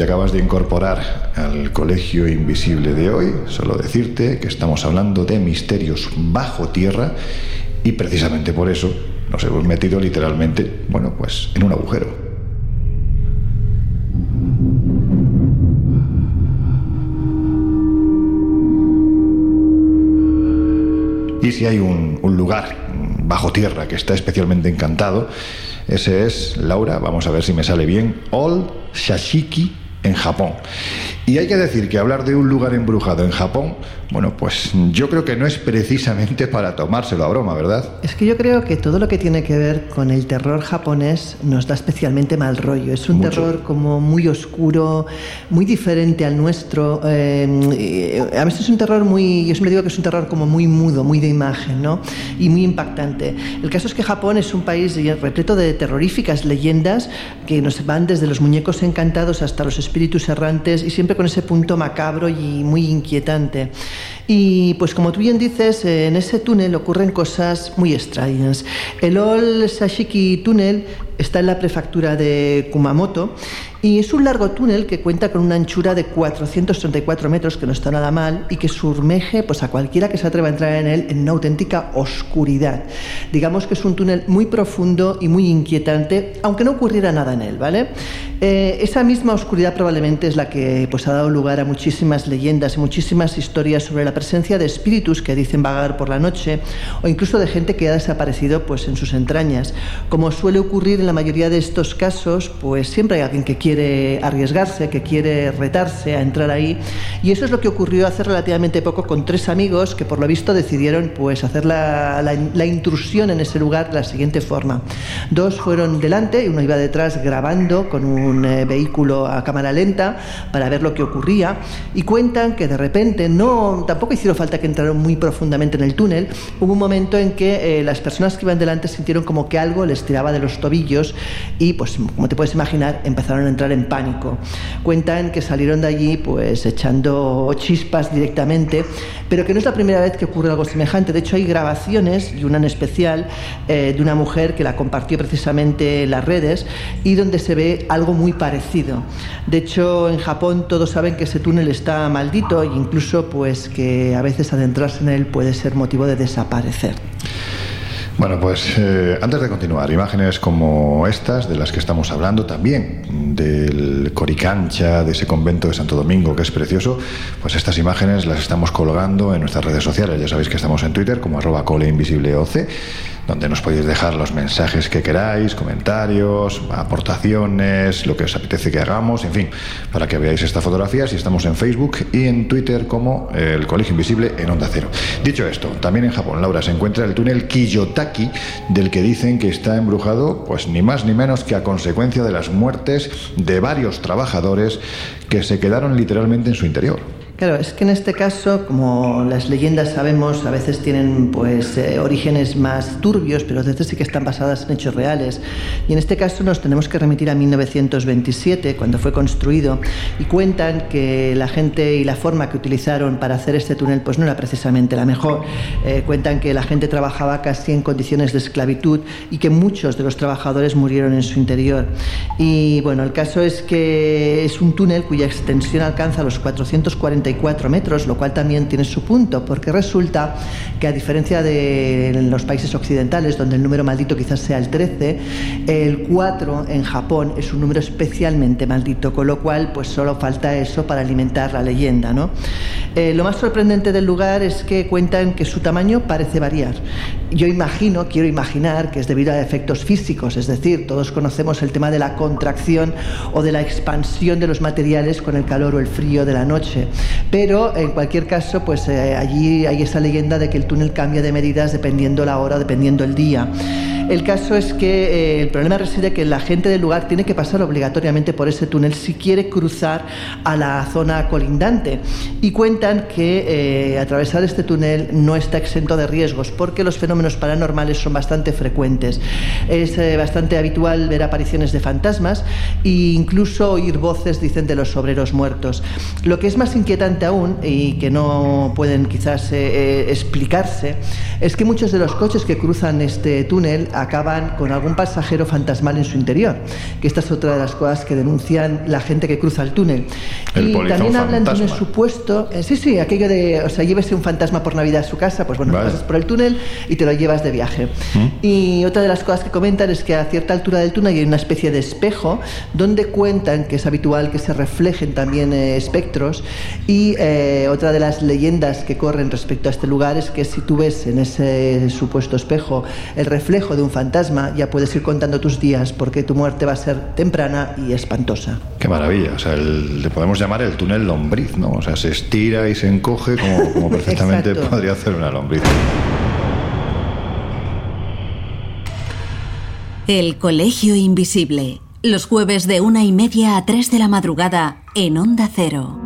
acabas de incorporar al Colegio Invisible de hoy, solo decirte que estamos hablando de misterios bajo tierra y precisamente por eso nos hemos metido literalmente, bueno, pues en un agujero. Y si hay un, lugar bajo tierra que está especialmente encantado, ese es, Laura, vamos a ver si me sale bien, All Shashiki en Japón. Y hay que decir que hablar de un lugar embrujado en Japón, bueno, pues yo creo que no es precisamente para tomárselo a broma, ¿verdad? Es que yo creo que todo lo que tiene que ver con el terror japonés nos da especialmente mal rollo. Es un Mucho. terror como muy oscuro, muy diferente al nuestro. eh, a veces es un terror muy, yo siempre digo que es un terror como muy mudo, muy de imagen, ¿no? Y muy impactante. El caso es que Japón es un país repleto de terroríficas leyendas que nos van desde los muñecos encantados hasta los espíritus errantes y siempre con ese punto macabro y muy inquietante. Y pues como tú bien dices, en ese túnel ocurren cosas muy extrañas. El All Sashiki Tunnel está en la prefectura de Kumamoto y es un largo túnel que cuenta con una anchura de 434 metros, que no está nada mal, y que sumerge pues, a cualquiera que se atreva a entrar en él en una auténtica oscuridad. Digamos que es un túnel muy profundo y muy inquietante, aunque no ocurriera nada en él, ¿vale? Eh, esa misma oscuridad probablemente es la que pues, ha dado lugar a muchísimas leyendas y muchísimas historias sobre la presencia de espíritus que dicen vagar por la noche o incluso de gente que ha desaparecido pues, en sus entrañas. Como suele ocurrir en la mayoría de estos casos, pues siempre hay alguien que quiere arriesgarse, que quiere retarse a entrar ahí y eso es lo que ocurrió hace relativamente poco con tres amigos que por lo visto decidieron pues hacer la, la- la intrusión en ese lugar de la siguiente forma. Dos fueron delante y uno iba detrás grabando con un eh, vehículo a cámara lenta para ver lo que ocurría y cuentan que de repente no tampoco hicieron falta que entraron muy profundamente en el túnel. Hubo un momento en que eh, las personas que iban delante sintieron como que algo les tiraba de los tobillos y pues como te puedes imaginar empezaron a entrar en pánico. Cuentan que salieron de allí pues echando chispas directamente, pero que no es la primera vez que ocurre algo semejante. De hecho hay grabaciones y una en especial eh, de una mujer que la compartió precisamente en las redes y donde se ve algo muy parecido. De hecho en Japón todos saben que ese túnel está maldito e incluso pues que a veces adentrarse en él puede ser motivo de desaparecer. Bueno, pues eh, antes de continuar, imágenes como estas de las que estamos hablando también, del Coricancha, de ese convento de Santo Domingo que es precioso, pues estas imágenes las estamos colgando en nuestras redes sociales. Ya sabéis que estamos en Twitter como arroba coleinvisibleoc donde nos podéis dejar los mensajes que queráis, comentarios, aportaciones, lo que os apetece que hagamos, en fin, para que veáis esta fotografía si estamos en Facebook y en Twitter como el Colegio Invisible en Onda Cero. Dicho esto, también en Japón, Laura, se encuentra el túnel Kiyotaki, del que dicen que está embrujado, pues ni más ni menos que a consecuencia de las muertes de varios trabajadores que se quedaron literalmente en su interior. Claro, es que en este caso, como las leyendas sabemos, a veces tienen pues eh, orígenes más turbios, pero a veces sí que están basadas en hechos reales. Y en este caso nos tenemos que remitir a 1927, cuando fue construido, y cuentan que la gente y la forma que utilizaron para hacer este túnel pues no era precisamente la mejor. Eh, cuentan que la gente trabajaba casi en condiciones de esclavitud y que muchos de los trabajadores murieron en su interior. Y bueno, el caso es que es un túnel cuya extensión alcanza los 444 metros, lo cual también tiene su punto, porque resulta que a diferencia de los países occidentales, donde el número maldito quizás sea el 13, el 4 en Japón es un número especialmente maldito, con lo cual pues solo falta eso para alimentar la leyenda. ¿no? Eh, lo más sorprendente del lugar es que cuentan que su tamaño parece variar. Yo imagino, quiero imaginar, que es debido a efectos físicos, es decir, todos conocemos el tema de la contracción o de la expansión de los materiales con el calor o el frío de la noche. Pero en cualquier caso, pues eh, allí hay esa leyenda de que el túnel cambia de medidas dependiendo la hora, dependiendo el día. El caso es que eh, el problema reside que la gente del lugar tiene que pasar obligatoriamente por ese túnel si quiere cruzar a la zona colindante. Y cuentan que eh, atravesar este túnel no está exento de riesgos porque los fenómenos paranormales son bastante frecuentes. Es eh, bastante habitual ver apariciones de fantasmas e incluso oír voces, dicen, de los obreros muertos. Lo que es más inquietante aún y que no pueden quizás explicarse es que muchos de los coches que cruzan este túnel acaban con algún pasajero fantasmal en su interior, que esta es otra de las cosas que denuncian la gente que cruza el túnel. El y también hablan de un fantasma. supuesto, eh, sí, sí, aquello de, o sea, llévese un fantasma por Navidad a su casa, pues bueno, Vale. pasas por el túnel y te lo llevas de viaje. Y otra de las cosas que comentan es que a cierta altura del túnel hay una especie de espejo donde cuentan que es habitual que se reflejen también eh, espectros y eh, otra de las leyendas que corren respecto a este lugar es que si tú ves en ese supuesto espejo el reflejo de un fantasma ya puedes ir contando tus días porque tu muerte va a ser temprana y espantosa. Qué maravilla, o sea, el- le podemos llamar el túnel lombriz, ¿no? O sea, se estira y se encoge como, como perfectamente podría hacer una lombriz. El Colegio Invisible. Los jueves de una y media a tres de la madrugada en Onda Cero.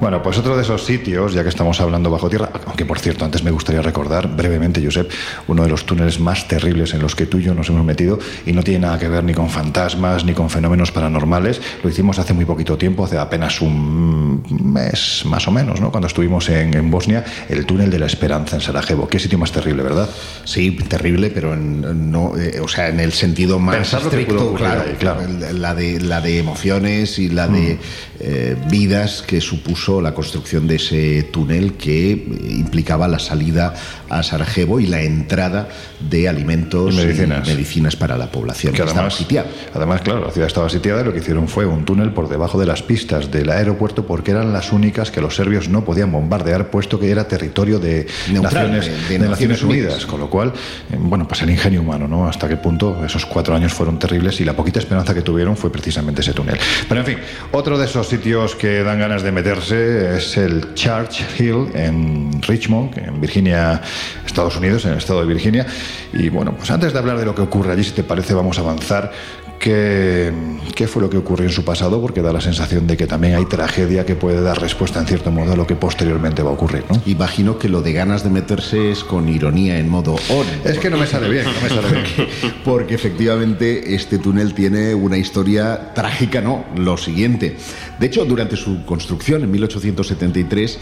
Bueno, pues otro de esos sitios, ya que estamos hablando bajo tierra, aunque por cierto, antes me gustaría recordar brevemente, Josep, uno de los túneles más terribles en los que tú y yo nos hemos metido y no tiene nada que ver ni con fantasmas ni con fenómenos paranormales. Lo hicimos hace muy poquito tiempo, hace apenas un mes más o menos, ¿no? Cuando estuvimos en, en Bosnia, el túnel de la Esperanza en Sarajevo. Qué sitio más terrible, ¿verdad? Sí, terrible, pero en, no, eh, o sea, en el sentido más Pensar estricto, claro, ahí, claro. La de la de emociones y la de eh, vidas que supuso la construcción de ese túnel que implicaba la salida a Sarajevo y la entrada de alimentos Y medicinas. medicinas para la población Que estaba además, sitiada. además, claro, la ciudad estaba sitiada y lo que hicieron fue un túnel por debajo de las pistas del aeropuerto porque eran las únicas que los serbios no podían bombardear, puesto que era territorio de, Neutral, Naciones, de- de de Naciones Naciones Unidas. Unidas. Con lo cual, eh, bueno, pues el ingenio humano, ¿no? Hasta qué punto esos cuatro años fueron terribles y la poquita esperanza que tuvieron fue precisamente ese túnel. Pero en fin, otro de esos sitios que dan ganas de meterse es el Church Hill en Richmond, en Virginia, Estados Unidos, en el estado de Virginia. Y bueno, pues antes de hablar de lo que ocurre allí, si te parece, vamos a avanzar. ¿Qué, ¿Qué fue lo que ocurrió en su pasado? Porque da la sensación de que también hay tragedia que puede dar respuesta en cierto modo a lo que posteriormente va a ocurrir, ¿no? Imagino que lo de ganas de meterse es con ironía en modo on. Es que no me sale bien, no me sale bien. Porque efectivamente este túnel tiene una historia trágica, no, lo siguiente. De hecho, durante su construcción en 1873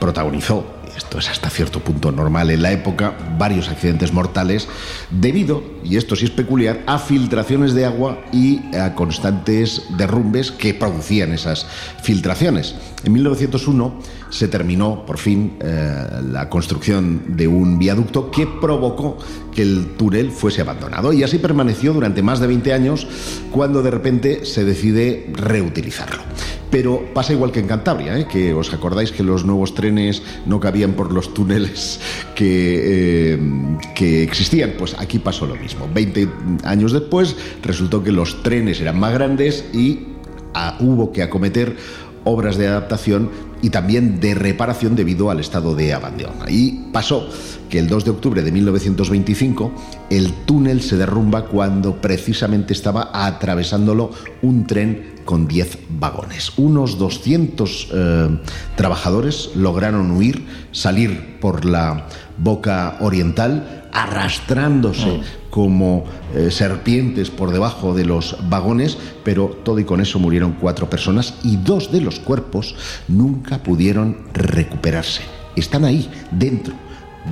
protagonizó, esto es hasta cierto punto normal en la época, varios accidentes mortales debido, y esto sí es peculiar, a filtraciones de agua y a constantes derrumbes que producían esas filtraciones. En 1901 se terminó por fin eh, la construcción de un viaducto que provocó que el túnel fuese abandonado y así permaneció durante más de 20 años cuando de repente se decide reutilizarlo. Pero pasa igual que en Cantabria, ¿eh? que os acordáis que los nuevos trenes no cabían por los túneles que, eh, que existían. Pues aquí pasó lo mismo. 20 años después resultó que los trenes eran más grandes y ah, hubo que acometer obras de adaptación y también de reparación debido al estado de abandono. Y pasó que el 2 de octubre de 1925 el túnel se derrumba cuando precisamente estaba atravesándolo un tren con 10 vagones. Unos 200 eh, trabajadores lograron huir, salir por la boca oriental, arrastrándose como eh, serpientes por debajo de los vagones, pero todo y con eso murieron cuatro personas y dos de los cuerpos nunca pudieron recuperarse. Están ahí, dentro,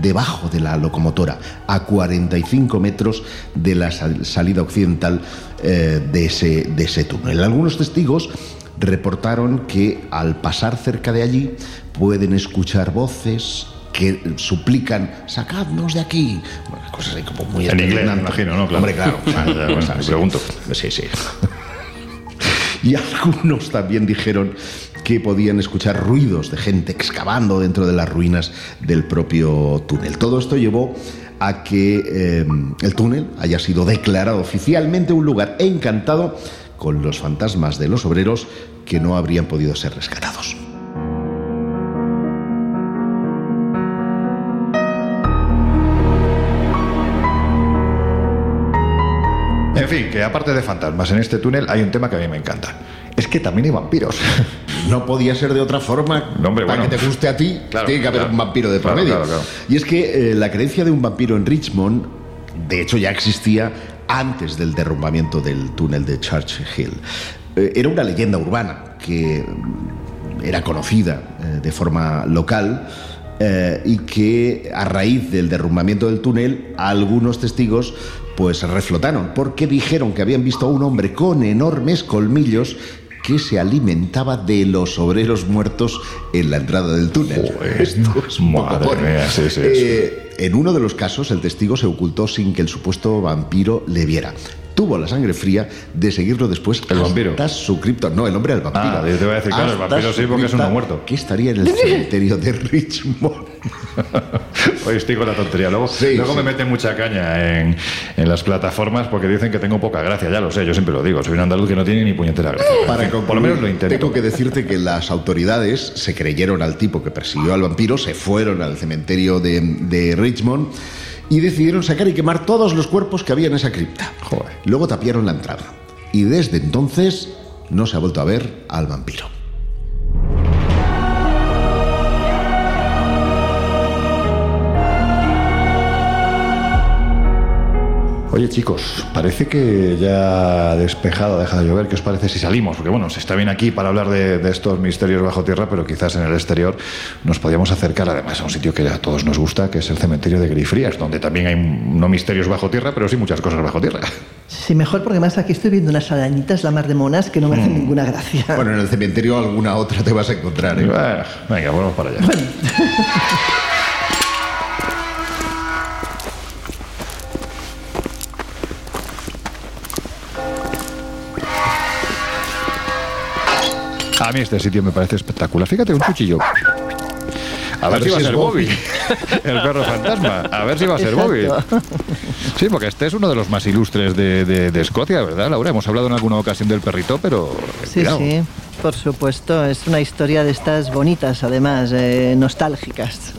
debajo de la locomotora, a 45 metros de la sal- salida occidental eh, de, ese, de ese túnel. Algunos testigos reportaron que al pasar cerca de allí pueden escuchar voces que suplican, sacadnos de aquí. Bueno, cosas ahí como muy En inglés, me imagino, ¿no? Claro. Hombre, claro. Ah, bueno, me pregunto. Sí, sí. Y algunos también dijeron que podían escuchar ruidos de gente excavando dentro de las ruinas del propio túnel. Todo esto llevó a que eh, el túnel haya sido declarado oficialmente un lugar encantado con los fantasmas de los obreros que no habrían podido ser rescatados. En fin, que aparte de fantasmas en este túnel hay un tema que a mí me encanta. Es que también hay vampiros. No podía ser de otra forma. No, hombre, para bueno. que te guste a ti, Claro, tiene que haber claro. un vampiro de por medio. claro. Y es que eh, la creencia de un vampiro en Richmond, de hecho, ya existía antes del derrumbamiento del túnel de Church Hill. Eh, era una leyenda urbana que mm, era conocida eh, de forma local. eh, y que a raíz del derrumbamiento del túnel algunos testigos pues reflotaron porque dijeron que habían visto a un hombre con enormes colmillos que se alimentaba de los obreros muertos en la entrada del túnel. Joder, Esto es madre mía, sí, sí. Eh, en uno de los casos, el testigo se ocultó sin que el supuesto vampiro le viera. Tuvo la sangre fría de seguirlo después ¿El vampiro? hasta su cripto. No, el hombre al vampiro. Ah, yo te iba a decir, claro, el vampiro sí, porque es uno cripta, muerto. Que estaría en el cementerio de Richmond. Hoy estoy con la tontería. Luego, Sí, luego sí. me meten mucha caña en, en las plataformas porque dicen que tengo poca gracia. Ya lo sé, yo siempre lo digo. Soy un andaluz que no tiene ni puñetera gracia. Para fin, por lo menos lo intento. Tengo que decirte que las autoridades se creyeron al tipo que persiguió al vampiro, se fueron al cementerio de, de Richmond y decidieron sacar y quemar todos los cuerpos que había en esa cripta. Joder. Luego tapiaron la entrada. Y desde entonces no se ha vuelto a ver al vampiro. Oye chicos, parece que ya ha despejado, ha dejado de llover. ¿Qué os parece si salimos? Porque bueno, se está bien aquí para hablar de, de estos misterios bajo tierra, pero quizás en el exterior nos podíamos acercar además a un sitio que a todos nos gusta, que es el cementerio de Greyfriars, donde también hay no misterios bajo tierra, pero sí muchas cosas bajo tierra. Sí, mejor porque más aquí estoy viendo unas arañitas, la mar de monas, que no me hacen ninguna gracia. Bueno, en el cementerio alguna otra te vas a encontrar. ¿eh? Bueno, venga, vamos para allá. A mí este sitio me parece espectacular. Fíjate, un cuchillo. A ver, si va a ser Bobby, el perro fantasma. A ver si va a ser Bobby. Sí, porque este es uno de los más ilustres de, de- de Escocia, ¿verdad, Laura? Hemos hablado en alguna ocasión del perrito, pero. Sí, cuidado. sí, por supuesto. Es una historia de estas bonitas, además, eh, nostálgicas.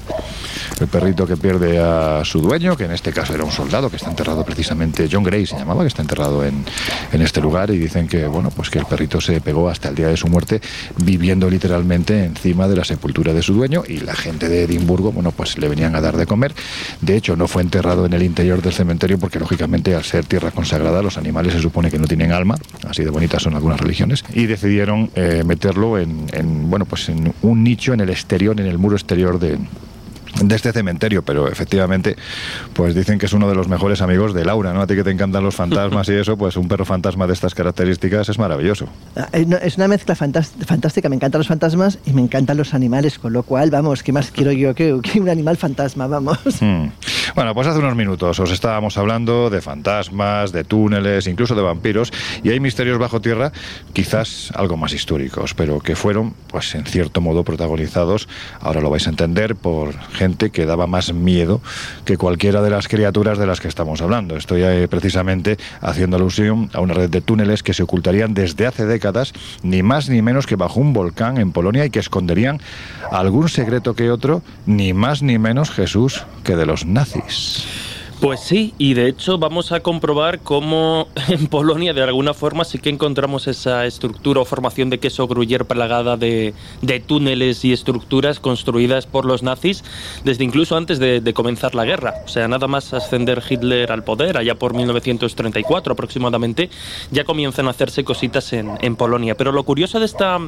El perrito que pierde a su dueño, que en este caso era un soldado que está enterrado precisamente, John Gray se llamaba, que está enterrado en, en este lugar y dicen que, bueno, pues que el perrito se pegó hasta el día de su muerte viviendo literalmente encima de la sepultura de su dueño y la gente de Edimburgo, bueno, pues le venían a dar de comer. De hecho, no fue enterrado en el interior del cementerio porque, lógicamente, al ser tierra consagrada, los animales se supone que no tienen alma, así de bonitas son algunas religiones, y decidieron eh, meterlo en, en, bueno, pues en un nicho en el exterior, en el muro exterior de, de este cementerio, pero efectivamente, pues dicen que es uno de los mejores amigos de Laura, ¿no? A ti que te encantan los fantasmas y eso, pues un perro fantasma de estas características es maravilloso. Ah, Es una mezcla fantástica. Me encantan los fantasmas y me encantan los animales, con lo cual, vamos, ¿qué más quiero yo que, que un animal fantasma? Vamos. Hmm. Bueno, pues hace unos minutos os estábamos hablando de fantasmas, de túneles, incluso de vampiros, y hay misterios bajo tierra, quizás algo más históricos, pero que fueron, pues en cierto modo, protagonizados, ahora lo vais a entender, por gente que daba más miedo que cualquiera de las criaturas de las que estamos hablando. Estoy eh, precisamente haciendo alusión a una red de túneles que se ocultarían desde hace décadas, ni más ni menos que bajo un volcán en Polonia y que esconderían algún secreto que otro, ni más ni menos Jesús que de los nazis. Pues sí, y de hecho vamos a comprobar cómo en Polonia de alguna forma sí que encontramos esa estructura o formación de queso gruyer plagada de, de túneles y estructuras construidas por los nazis desde incluso antes de, comenzar la guerra. O sea, nada más ascender Hitler al poder, allá por 1934 aproximadamente, ya comienzan a hacerse cositas en, en Polonia. Pero lo curioso de esta,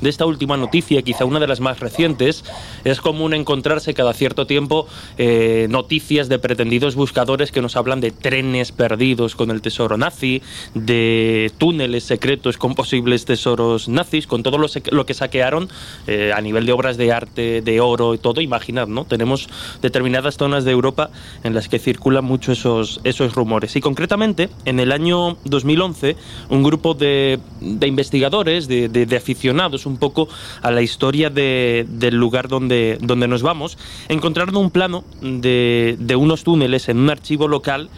de esta última noticia, quizá una de las más recientes, es común encontrarse cada cierto tiempo eh, noticias de pretendidos buscadores que nos hablan de trenes perdidos con el tesoro nazi, de túneles secretos con posibles tesoros nazis, con todo lo, lo que saquearon eh, a nivel de obras de arte, de oro y todo. Imaginad, ¿no? Tenemos determinadas zonas de Europa en las que circulan mucho esos, esos rumores. Y concretamente, en el año 2011, un grupo de, de investigadores, de, de- de aficionados un poco a la historia de- del lugar donde, donde nos vamos, encontraron un plano de, de unos túneles en un archivo local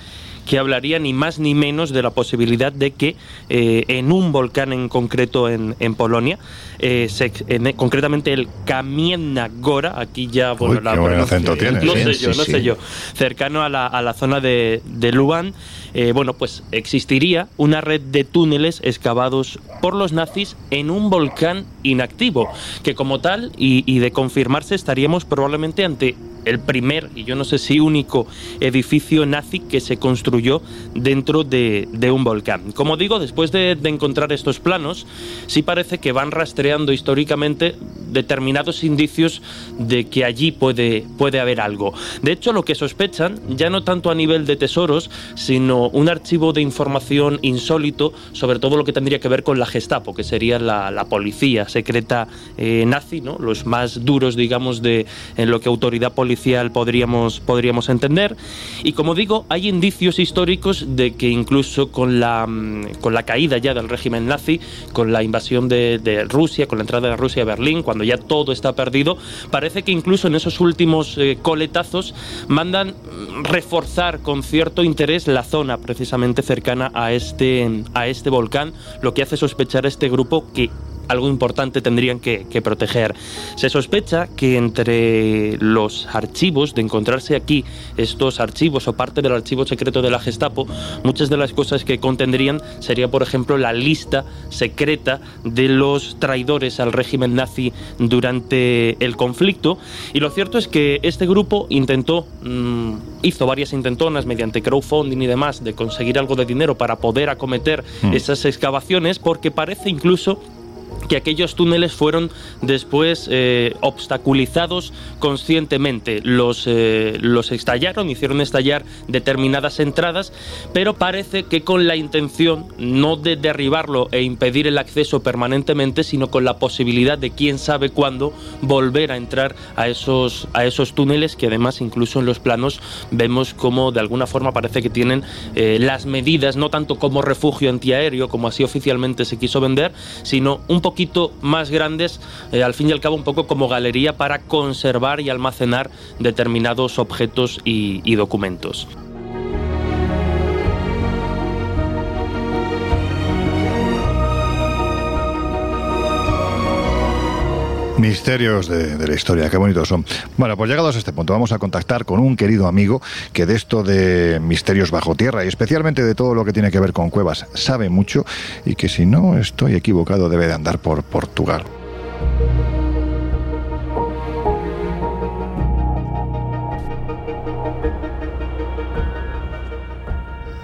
que hablaría ni más ni menos de la posibilidad de que eh, en un volcán en concreto en, en Polonia, eh, se- en- concretamente el Kamienna Gora, aquí ya bueno, Uy, qué buen pronuncia- acento tienes, no ¿eh? sé yo, Sí, no sí. sé yo, cercano a la, a la zona de, de Lugan, eh, bueno, pues existiría una red de túneles excavados por los nazis en un volcán inactivo, que como tal, y, y de confirmarse, estaríamos probablemente ante el primer, y yo no sé si único, edificio nazi que se construyó dentro de, de un volcán. Como digo, después de, encontrar estos planos, sí parece que van rastreando históricamente determinados indicios de que allí puede, puede haber algo. De hecho, lo que sospechan, ya no tanto a nivel de tesoros, sino un archivo de información insólito sobre todo lo que tendría que ver con la Gestapo, que sería la, la policía secreta eh, nazi, ¿no? los más duros, digamos, de en lo que autoridad policial podríamos, podríamos entender. Y como digo, hay indicios históricos de que incluso con la, mm, con la caída ya del régimen nazi, con la invasión de, Rusia, con la entrada de Rusia a Berlín, cuando ya todo está perdido, parece que incluso en esos últimos eh, coletazos mandan mm, reforzar con cierto interés la zona precisamente cercana a este, a este volcán, lo que hace sospechar a este grupo que algo importante tendrían que, que proteger. Se sospecha que entre los archivos, de encontrarse aquí estos archivos o parte del archivo secreto de la Gestapo, muchas de las cosas que contendrían sería, por ejemplo, la lista secreta de los traidores al régimen nazi durante el conflicto. Y lo cierto es que este grupo intentó, mm, hizo varias intentonas mediante crowdfunding y demás de conseguir algo de dinero para poder acometer esas excavaciones, porque parece incluso que aquellos túneles fueron después eh, obstaculizados conscientemente. Los, eh, los estallaron, hicieron estallar determinadas entradas, pero parece que con la intención no de derribarlo e impedir el acceso permanentemente, sino con la posibilidad de quién sabe cuándo volver a entrar a esos, a esos túneles que además incluso en los planos vemos como de alguna forma parece que tienen eh, las medidas, no tanto como refugio antiaéreo, como así oficialmente se quiso vender, sino un poquito más grandes, eh, al fin y al cabo un poco como galería para conservar y almacenar determinados objetos y, y documentos. Misterios de, de la historia, qué bonitos son. Bueno, pues llegados a este punto, vamos a contactar con un querido amigo que de esto de misterios bajo tierra y especialmente de todo lo que tiene que ver con cuevas sabe mucho y que si no estoy equivocado debe de andar por Portugal.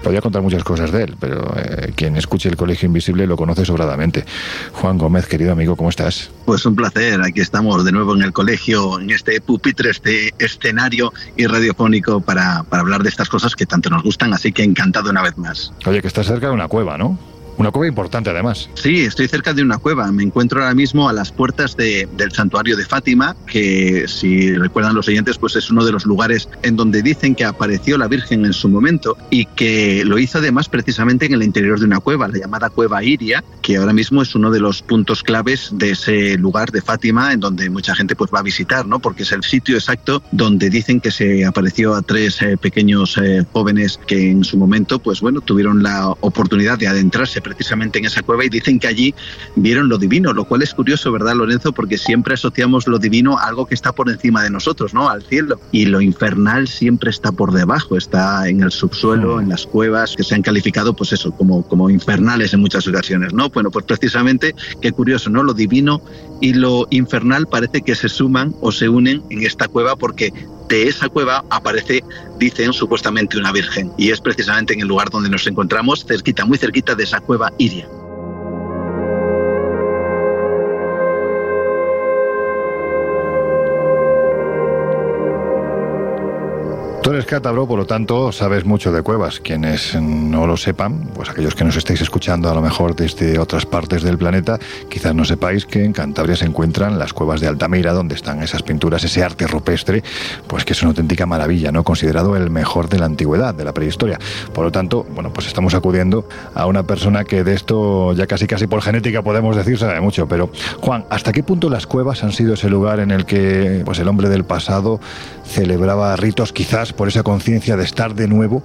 Podría contar muchas cosas de él, pero eh, quien escuche el Colegio Invisible lo conoce sobradamente. Juan Gómez, querido amigo, ¿cómo estás? Pues un placer, aquí estamos de nuevo en el colegio, en este pupitre, este escenario y radiofónico para, para hablar de estas cosas que tanto nos gustan, así que encantado una vez más. Oye, que estás cerca de una cueva, ¿no? Una cueva importante además. Sí, estoy cerca de una cueva. Me encuentro ahora mismo a las puertas de- del santuario de Fátima, que si recuerdan los oyentes, pues es uno de los lugares en donde dicen que apareció la Virgen en su momento y que lo hizo además precisamente en el interior de una cueva, la llamada cueva Iria, que ahora mismo es uno de los puntos claves de ese lugar de Fátima, en donde mucha gente pues va a visitar, ¿no? Porque es el sitio exacto donde dicen que se apareció a tres eh, pequeños eh, jóvenes que en su momento, pues bueno, tuvieron la oportunidad de adentrarse precisamente en esa cueva y dicen que allí vieron lo divino, lo cual es curioso, ¿verdad, Lorenzo? Porque siempre asociamos lo divino a algo que está por encima de nosotros, ¿no? Al cielo. Y lo infernal siempre está por debajo, está en el subsuelo, en las cuevas, que se han calificado, pues eso, como, como infernales en muchas ocasiones, ¿no? Bueno, pues precisamente, qué curioso, ¿no? Lo divino y lo infernal parece que se suman o se unen en esta cueva porque de esa cueva aparece, dicen supuestamente una virgen y es precisamente en el lugar donde nos encontramos, cerquita, muy cerquita de esa cueva Iria. Tú eres cátedro, por lo tanto, sabes mucho de cuevas. Quienes no lo sepan, pues aquellos que nos estéis escuchando a lo mejor desde otras partes del planeta, quizás no sepáis que en Cantabria se encuentran las cuevas de Altamira, donde están esas pinturas, ese arte rupestre, pues que es una auténtica maravilla, ¿no? Considerado el mejor de la antigüedad, de la prehistoria. Por lo tanto, bueno, pues estamos acudiendo a una persona que de esto ya casi casi por genética podemos decir sabe mucho. Pero, Juan, ¿hasta qué punto las cuevas han sido ese lugar en el que pues el hombre del pasado celebraba ritos quizás por esa conciencia de estar de nuevo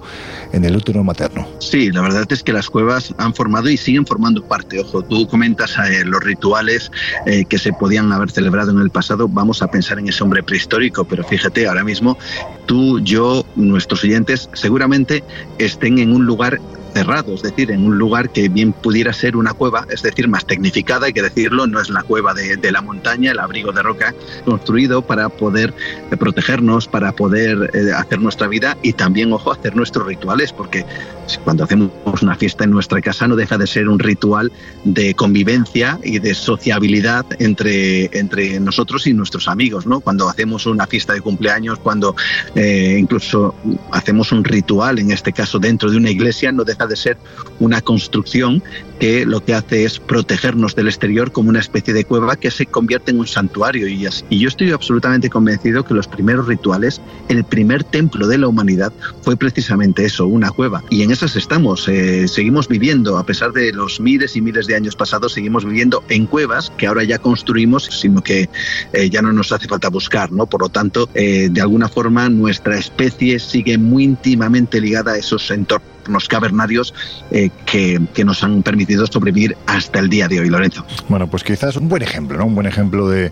en el útero materno. Sí, la verdad es que las cuevas han formado y siguen formando parte. Ojo, tú comentas eh, los rituales eh, que se podían haber celebrado en el pasado. Vamos a pensar en ese hombre prehistórico, pero fíjate, ahora mismo tú, yo, nuestros oyentes, seguramente estén en un lugar cerrado, es decir, en un lugar que bien pudiera ser una cueva, es decir, más tecnificada, hay que decirlo, no es la cueva de, de la montaña, el abrigo de roca construido para poder eh, protegernos, para poder eh, hacer nuestra vida y también, ojo, hacer nuestros rituales, porque cuando hacemos una fiesta en nuestra casa no deja de ser un ritual de convivencia y de sociabilidad entre, entre nosotros y nuestros amigos, ¿no? Cuando hacemos una fiesta de cumpleaños, cuando eh, incluso hacemos un ritual, en este caso dentro de una iglesia, no deja de ser una construcción que lo que hace es protegernos del exterior como una especie de cueva que se convierte en un santuario. Y, yo estoy absolutamente convencido que los primeros rituales, el primer templo de la humanidad fue precisamente eso, una cueva. Y en esas estamos, eh, seguimos viviendo, a pesar de los miles y miles de años pasados, seguimos viviendo en cuevas que ahora ya construimos, sino que eh, ya no nos hace falta buscar, ¿no? Por lo tanto, eh, de alguna forma nuestra especie sigue muy íntimamente ligada a esos entornos cavernarios eh, que, que, nos han permitido sobrevivir hasta el día de hoy, Lorenzo. Bueno, pues quizás un buen ejemplo, ¿no? Un buen ejemplo de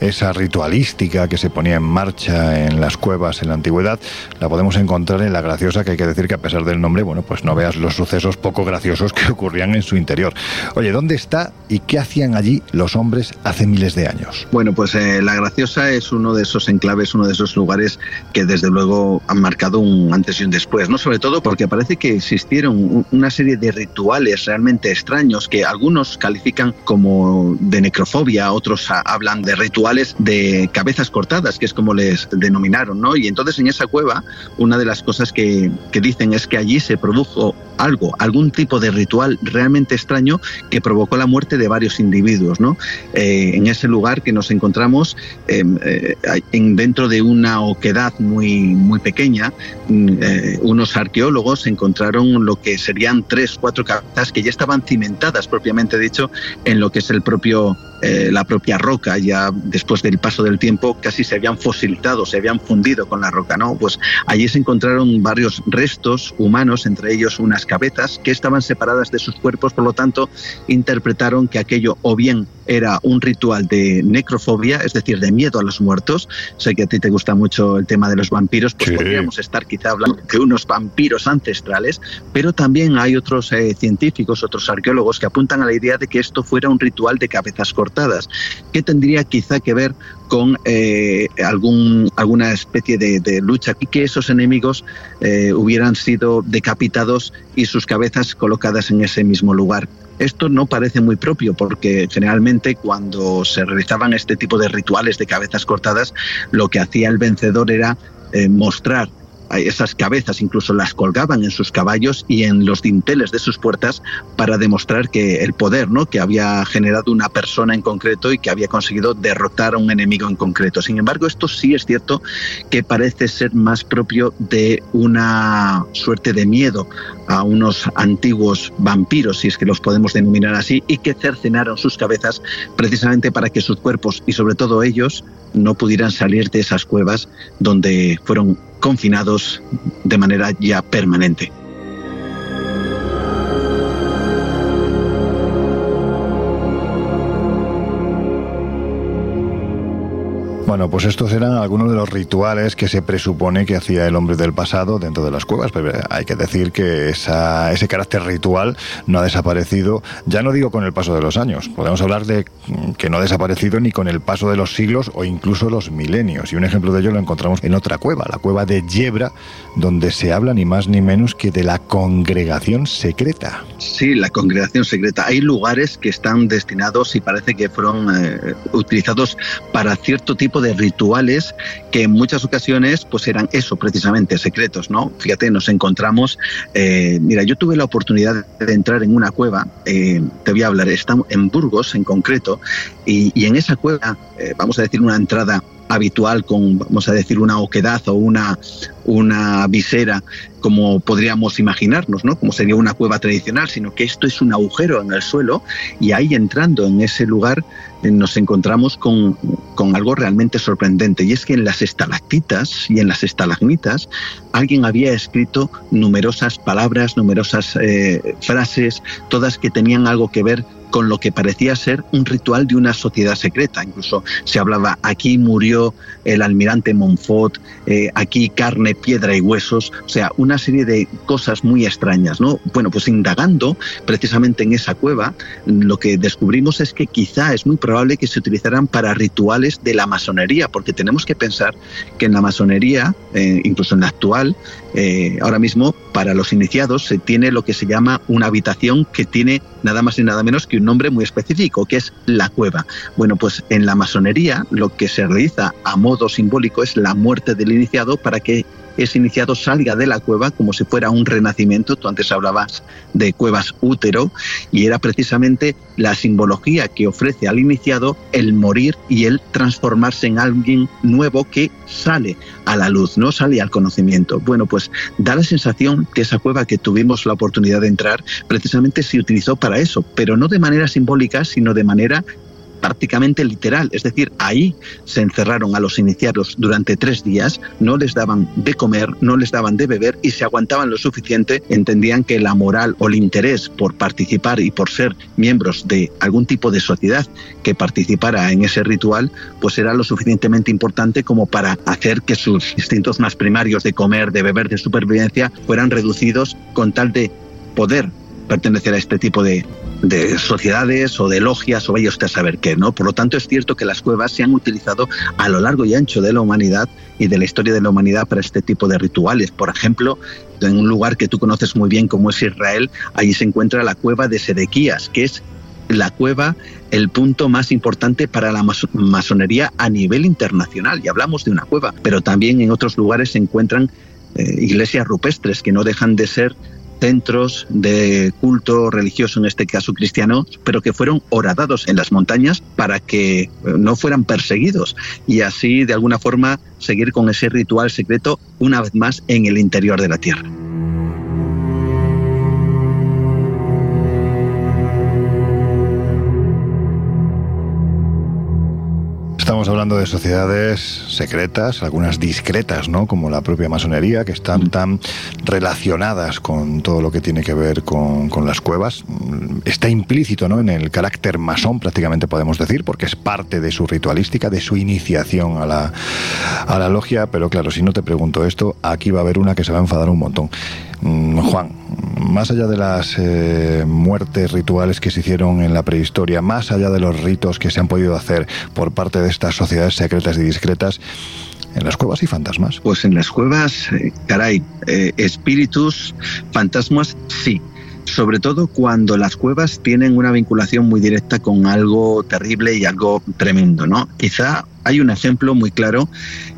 esa ritualística que se ponía en marcha en las cuevas en la antigüedad, la podemos encontrar en la graciosa, que hay que decir que a pesar del nombre, bueno, pues no veas los sucesos poco graciosos que ocurrían en su interior. Oye, ¿dónde está y qué hacían allí los hombres hace miles de años? Bueno, pues eh, la graciosa es uno de esos enclaves, uno de esos lugares que desde luego han marcado un antes y un después, ¿no? Sobre todo porque parece que existieron una serie de rituales realmente extraños que algunos califican como de necrofobia, otros hablan de rituales de cabezas cortadas, que es como les denominaron, ¿no? Y entonces en esa cueva, una de las cosas que, que dicen es que allí se produjo algo, algún tipo de ritual realmente extraño que provocó la muerte de varios individuos, ¿no? Eh, en ese lugar que nos encontramos, eh, eh, en, dentro de una oquedad muy, muy pequeña, eh, unos arqueólogos encontraron lo que serían tres, cuatro cabezas que ya estaban cimentadas, propiamente dicho, en lo que es el propio eh, la propia roca, ya después del paso del tiempo casi se habían fosilizado, se habían fundido con la roca, ¿no? Pues allí se encontraron varios restos humanos, entre ellos unas cabezas que estaban separadas de sus cuerpos, por lo tanto interpretaron que aquello o bien era un ritual de necrofobia, es decir, de miedo a los muertos. Sé que a ti te gusta mucho el tema de los vampiros, pues sí. podríamos estar quizá hablando de unos vampiros ancestrales, pero también hay otros eh, científicos, otros arqueólogos que apuntan a la idea de que esto fuera un ritual de cabezas que tendría quizá que ver con eh, algún, alguna especie de, de, lucha y que esos enemigos eh, hubieran sido decapitados y sus cabezas colocadas en ese mismo lugar. Esto no parece muy propio porque generalmente cuando se realizaban este tipo de rituales de cabezas cortadas, lo que hacía el vencedor era eh, mostrar esas cabezas incluso las colgaban en sus caballos y en los dinteles de sus puertas para demostrar que el poder, ¿no? Que había generado una persona en concreto y que había conseguido derrotar a un enemigo en concreto. Sin embargo, esto sí es cierto que parece ser más propio de una suerte de miedo a unos antiguos vampiros, si es que los podemos denominar así, y que cercenaron sus cabezas precisamente para que sus cuerpos y sobre todo ellos no pudieran salir de esas cuevas donde fueron confinados de manera ya permanente. Bueno, pues estos eran algunos de los rituales que se presupone que hacía el hombre del pasado dentro de las cuevas. Pero hay que decir que esa, ese carácter ritual no ha desaparecido, ya no digo con el paso de los años, podemos hablar de que no ha desaparecido ni con el paso de los siglos o incluso los milenios. Y un ejemplo de ello lo encontramos en otra cueva, la cueva de Yebra, donde se habla ni más ni menos que de la congregación secreta. Sí, la congregación secreta. Hay lugares que están destinados y parece que fueron eh, utilizados para cierto tipo de rituales que en muchas ocasiones pues eran eso precisamente secretos, ¿no? Fíjate, nos encontramos, eh, mira, yo tuve la oportunidad de entrar en una cueva, eh, te voy a hablar, está en Burgos en concreto, y, y en esa cueva, eh, vamos a decir una entrada habitual con, vamos a decir, una oquedad o una, una visera como podríamos imaginarnos, ¿no? Como sería una cueva tradicional, sino que esto es un agujero en el suelo y ahí entrando en ese lugar eh, nos encontramos con, con algo realmente sorprendente y es que en las estalactitas y en las estalagmitas alguien había escrito numerosas palabras, numerosas eh, frases, todas que tenían algo que ver con lo que parecía ser un ritual de una sociedad secreta. Incluso se hablaba, aquí murió el almirante Montfort, eh, aquí carne, piedra y huesos, o sea, una serie de cosas muy extrañas, ¿no? Bueno, pues indagando precisamente en esa cueva, lo que descubrimos es que quizá es muy probable que se utilizaran para rituales de la masonería, porque tenemos que pensar que en la masonería, eh, incluso en la actual, eh, ahora mismo para los iniciados se tiene lo que se llama una habitación que tiene nada más y nada menos que un nombre muy específico, que es la cueva. Bueno, pues en la masonería lo que se realiza a modo simbólico es la muerte del iniciado para que ese iniciado salga de la cueva como si fuera un renacimiento. Tú antes hablabas de cuevas útero y era precisamente la simbología que ofrece al iniciado el morir y el transformarse en alguien nuevo que sale a la luz, no sale al conocimiento. Bueno, pues da la sensación que esa cueva que tuvimos la oportunidad de entrar precisamente se utilizó para eso, pero no de manera simbólica, sino de manera prácticamente literal, es decir, ahí se encerraron a los iniciados durante tres días, no les daban de comer, no les daban de beber y se aguantaban lo suficiente, entendían que la moral o el interés por participar y por ser miembros de algún tipo de sociedad que participara en ese ritual, pues era lo suficientemente importante como para hacer que sus instintos más primarios de comer, de beber, de supervivencia fueran reducidos con tal de poder pertenecer a este tipo de, de sociedades o de logias o vaya usted a saber qué, ¿no? Por lo tanto, es cierto que las cuevas se han utilizado a lo largo y ancho de la humanidad y de la historia de la humanidad para este tipo de rituales. Por ejemplo, en un lugar que tú conoces muy bien como es Israel, allí se encuentra la cueva de Sedequías, que es la cueva el punto más importante para la masonería a nivel internacional. Y hablamos de una cueva, pero también en otros lugares se encuentran eh, iglesias rupestres que no dejan de ser centros de culto religioso, en este caso cristiano, pero que fueron horadados en las montañas para que eh, no fueran perseguidos y así de alguna forma seguir con ese ritual secreto una vez más en el interior de la tierra. Estamos hablando de sociedades secretas, algunas discretas, ¿no? Como la propia masonería, que están tan relacionadas con todo lo que tiene que ver con, con las cuevas. Está implícito, ¿no? En el carácter masón, prácticamente podemos decir, porque es parte de su ritualística, de su iniciación a la, a la logia. Pero claro, si no te pregunto esto, aquí va a haber una que se va a enfadar un montón. Mm, Juan, más allá de las eh, muertes rituales que se hicieron en la prehistoria, más allá de los ritos que se han podido hacer por parte de estas sociedades secretas y discretas, en las cuevas y fantasmas. Pues en las cuevas, eh, caray, eh, espíritus, fantasmas, sí. Sobre todo cuando las cuevas tienen una vinculación muy directa con algo terrible y algo tremendo, ¿no? Quizá hay un ejemplo muy claro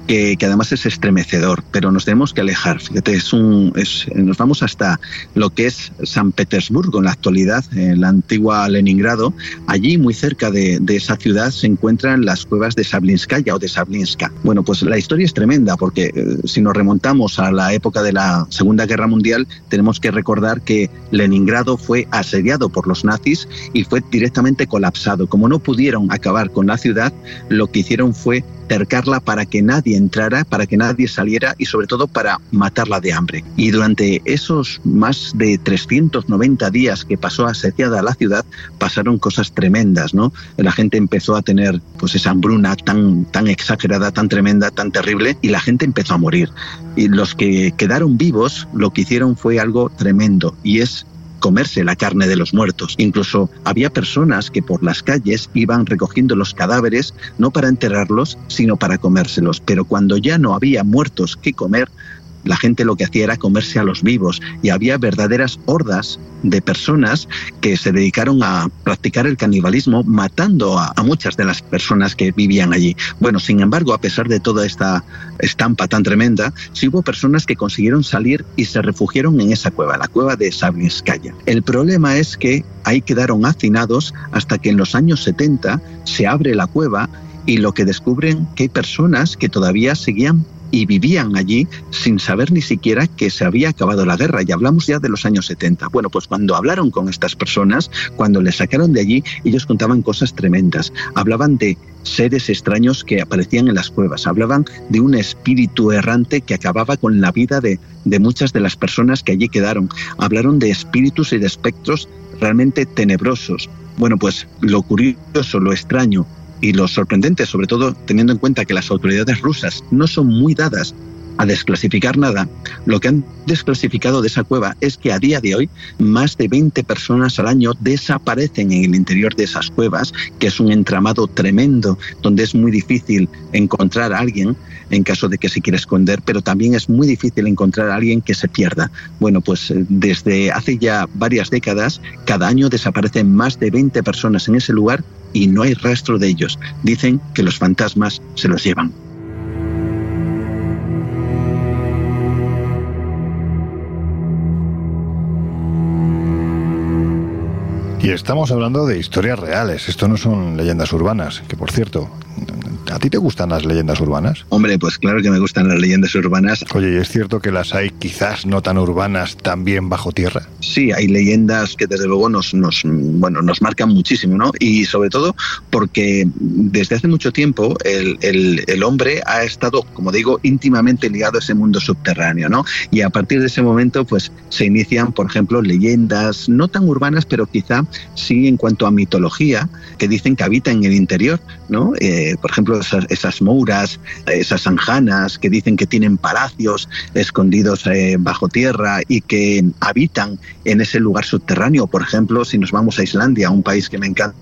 que, además es estremecedor, pero nos tenemos que alejar. Fíjate, es un, es, nos vamos hasta lo que es San Petersburgo en la actualidad, en la antigua Leningrado. Allí, muy cerca de, de esa ciudad, se encuentran las cuevas de Sablinskaya o de Sablinska. Bueno, pues la historia es tremenda porque eh, si nos remontamos a la época de la Segunda Guerra Mundial, tenemos que recordar que Leningrado fue asediado por los nazis y fue directamente colapsado. Como no pudieron acabar con la ciudad, lo que hicieron fue cercarla para que nadie entrara, para que nadie saliera y sobre todo para matarla de hambre. Y durante esos más de 390 días que pasó asediada la ciudad, pasaron cosas tremendas, ¿no? La gente empezó a tener pues esa hambruna tan, tan exagerada, tan tremenda, tan terrible y la gente empezó a morir. Y los que quedaron vivos lo que hicieron fue algo tremendo y es comerse la carne de los muertos. Incluso había personas que por las calles iban recogiendo los cadáveres no para enterrarlos, sino para comérselos. Pero cuando ya no había muertos que comer, la gente lo que hacía era comerse a los vivos y había verdaderas hordas de personas que se dedicaron a practicar el canibalismo matando a, muchas de las personas que vivían allí. Bueno, sin embargo, a pesar de toda esta estampa tan tremenda, sí hubo personas que consiguieron salir y se refugiaron en esa cueva, la cueva de Sablinskaya. El problema es que ahí quedaron hacinados hasta que en los años 70 se abre la cueva y lo que descubren que hay personas que todavía seguían y vivían allí sin saber ni siquiera que se había acabado la guerra. Y hablamos ya de los años 70. Bueno, pues cuando hablaron con estas personas, cuando les sacaron de allí, ellos contaban cosas tremendas. Hablaban de seres extraños que aparecían en las cuevas. Hablaban de un espíritu errante que acababa con la vida de, de muchas de las personas que allí quedaron. Hablaron de espíritus y de espectros realmente tenebrosos. Bueno, pues lo curioso, lo extraño, y lo sorprendente, sobre todo teniendo en cuenta que las autoridades rusas no son muy dadas a desclasificar nada, lo que han desclasificado de esa cueva es que a día de hoy más de 20 personas al año desaparecen en el interior de esas cuevas, que es un entramado tremendo donde es muy difícil encontrar a alguien en caso de que se quiera esconder, pero también es muy difícil encontrar a alguien que se pierda. Bueno, pues desde hace ya varias décadas, cada año desaparecen más de 20 personas en ese lugar y no hay rastro de ellos. Dicen que los fantasmas se los llevan. Y estamos hablando de historias reales, esto no son leyendas urbanas, que por cierto, ¿A ti te gustan las leyendas urbanas? Hombre, pues claro que me gustan las leyendas urbanas. Oye, ¿y es cierto que las hay quizás no tan urbanas también bajo tierra? Sí, hay leyendas que desde luego nos, nos, bueno, nos marcan muchísimo, ¿no? Y sobre todo porque desde hace mucho tiempo el, el, el hombre ha estado, como digo, íntimamente ligado a ese mundo subterráneo, ¿no? Y a partir de ese momento, pues se inician, por ejemplo, leyendas no tan urbanas, pero quizá sí en cuanto a mitología, que dicen que habita en el interior, ¿no? Eh, por ejemplo, esas, esas, mouras, esas anjanas que dicen que tienen palacios escondidos eh, bajo tierra y que habitan en ese lugar subterráneo. Por ejemplo, si nos vamos a Islandia, un país que me encanta,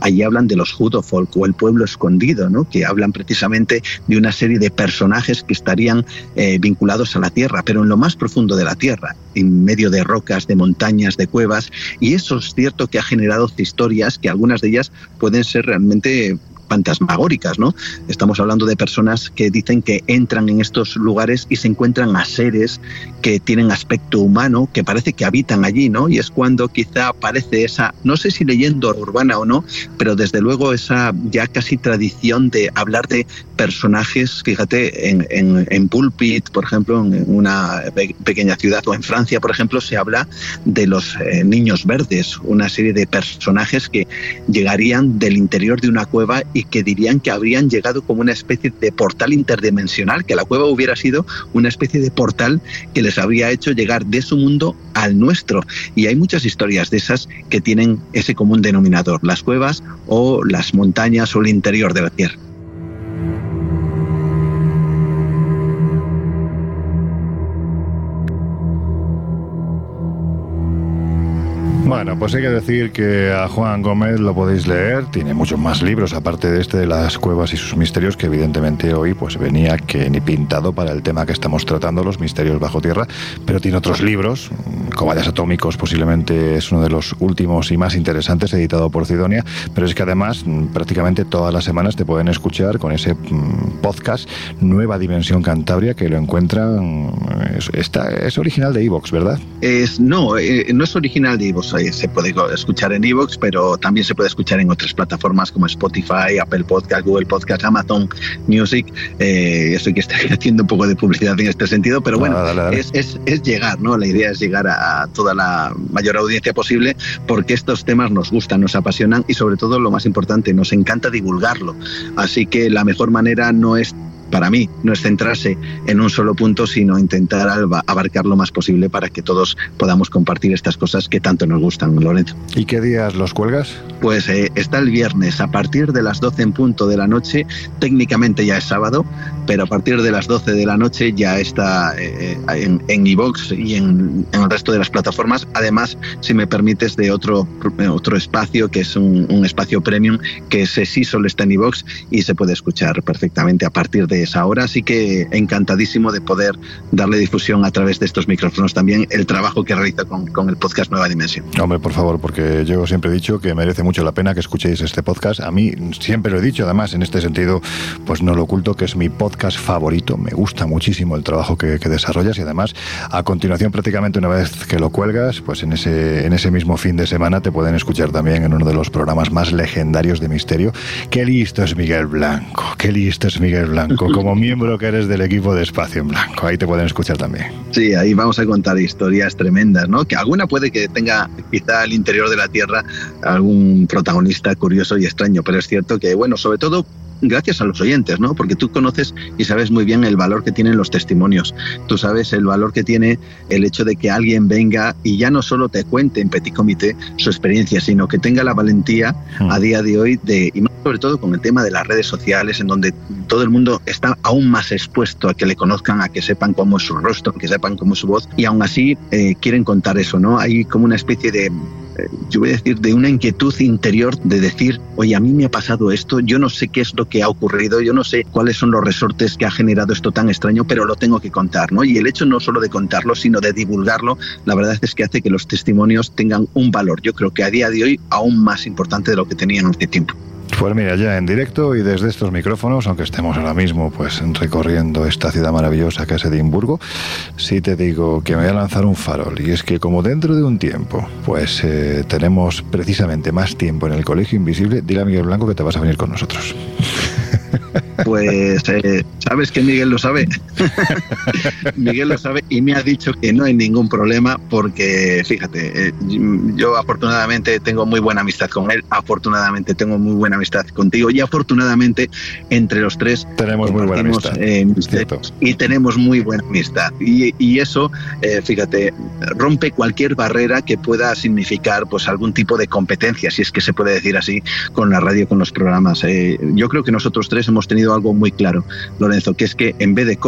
allí hablan de los Hudofolk o el pueblo escondido, ¿no? que hablan precisamente de una serie de personajes que estarían eh, vinculados a la tierra, pero en lo más profundo de la tierra, en medio de rocas, de montañas, de cuevas. Y eso es cierto que ha generado historias que algunas de ellas pueden ser realmente fantasmagóricas, ¿no? Estamos hablando de personas que dicen que entran en estos lugares y se encuentran a seres que tienen aspecto humano, que parece que habitan allí, ¿no? Y es cuando quizá aparece esa, no sé si leyenda urbana o no, pero desde luego esa ya casi tradición de hablar de personajes, fíjate, en, en, en Pulpit, por ejemplo, en una pequeña ciudad, o en Francia, por ejemplo, se habla de los eh, niños verdes, una serie de personajes que llegarían del interior de una cueva y que dirían que habrían llegado como una especie de portal interdimensional, que la cueva hubiera sido una especie de portal que les habría hecho llegar de su mundo al nuestro. Y hay muchas historias de esas que tienen ese común denominador, las cuevas o las montañas o el interior de la Tierra. Bueno, pues hay que decir que a Juan Gómez lo podéis leer, tiene muchos más libros aparte de este de las cuevas y sus misterios que evidentemente hoy pues venía que ni pintado para el tema que estamos tratando, los misterios bajo tierra, pero tiene otros libros, Cobayas Atómicos posiblemente es uno de los últimos y más interesantes editado por Sidonia, pero es que además mm, prácticamente todas las semanas te pueden escuchar con ese mm, podcast Nueva Dimensión Cantabria que lo encuentran, es, está, es original de Evox, ¿verdad? Es, no, eh, no es original de Evox, se puede escuchar en Evox, pero también se puede escuchar en otras plataformas como Spotify, Apple Podcast, Google Podcast, Amazon Music. Eh, eso que estoy haciendo un poco de publicidad en este sentido, pero bueno, Ah, dale, dale. Es, es- es llegar, ¿no? La idea es llegar a toda la mayor audiencia posible porque estos temas nos gustan, nos apasionan y sobre todo lo más importante, nos encanta divulgarlo. Así que la mejor manera no es para mí no es centrarse en un solo punto, sino intentar abarcar lo más posible para que todos podamos compartir estas cosas que tanto nos gustan, Lorenzo. ¿Y qué días los cuelgas? Pues eh, está el viernes a partir de las 12 en punto de la noche, técnicamente ya es sábado, pero a partir de las 12 de la noche ya está eh, eh, en, en y en, en el resto de las plataformas. Además, si me permites, de otro, eh, otro espacio que es un, un espacio premium, que ese sí solo está en iVoox y se puede escuchar perfectamente a partir de esa hora. Así que encantadísimo de poder darle difusión a través de estos micrófonos también el trabajo que realizo con, con el podcast Nueva Dimensión. Hombre, por favor, porque yo siempre he dicho que merece mucho la pena que escuchéis este podcast. A mí siempre lo he dicho, además, en este sentido, pues no lo oculto, que es mi podcast favorito. Me gusta muchísimo el trabajo que, que desarrollas y además, a continuación, prácticamente una vez que lo cuelgas, pues en ese, en ese mismo fin de semana te pueden escuchar también en uno de los programas más legendarios de misterio. Qué listo es Miguel Blanco, qué listo es Miguel Blanco, como miembro que eres del equipo de Espacio en Blanco. Ahí te pueden escuchar también. Sí, ahí vamos a contar historias tremendas, ¿no? Que alguna puede que tenga quizá al interior de la Tierra algún protagonista curioso y extraño, pero es cierto que, bueno, sobre todo gracias a los oyentes, ¿no? Porque tú conoces y sabes muy bien el valor que tienen los testimonios. Tú sabes el valor que tiene el hecho de que alguien venga y ya no solo te cuente en petit comité su experiencia, sino que tenga la valentía a día de hoy de, y más sobre todo con el tema de las redes sociales, en donde todo el mundo está aún más expuesto a que le conozcan, a que sepan cómo es su rostro, que sepan cómo es su voz, y aún así eh, quieren contar eso, ¿no? Hay como una especie de, yo voy a decir, de una inquietud interior de decir, oye, a mí me ha pasado esto, yo no sé qué es lo que ha ocurrido, yo no sé cuáles son los resortes que ha generado esto tan extraño, pero lo tengo que contar, ¿no? Y el hecho no solo de contarlo, sino de divulgarlo, la verdad es que hace que los testimonios tengan un valor, yo creo que a día de hoy aún más importante de lo que tenían hace tiempo. Pues mira, ya en directo y desde estos micrófonos, aunque estemos ahora mismo pues recorriendo esta ciudad maravillosa que es Edimburgo, sí te digo que me voy a lanzar un farol. Y es que como dentro de un tiempo, pues eh, tenemos precisamente más tiempo en el Colegio Invisible, dile a Miguel Blanco que te vas a venir con nosotros. Pues eh, sabes que Miguel lo sabe. Miguel lo sabe y me ha dicho que no hay ningún problema porque, fíjate, eh, yo afortunadamente tengo muy buena amistad con él, afortunadamente tengo muy buena amistad contigo y afortunadamente entre los tres tenemos muy buena amistad. eh, y tenemos muy buena amistad. Y, y eso, eh, fíjate, rompe cualquier barrera que pueda significar pues algún tipo de competencia, si es que se puede decir así, con la radio, con los programas. Eh, yo creo que nosotros tres hemos tenido algo muy claro, Lorenzo, que es que en vez de,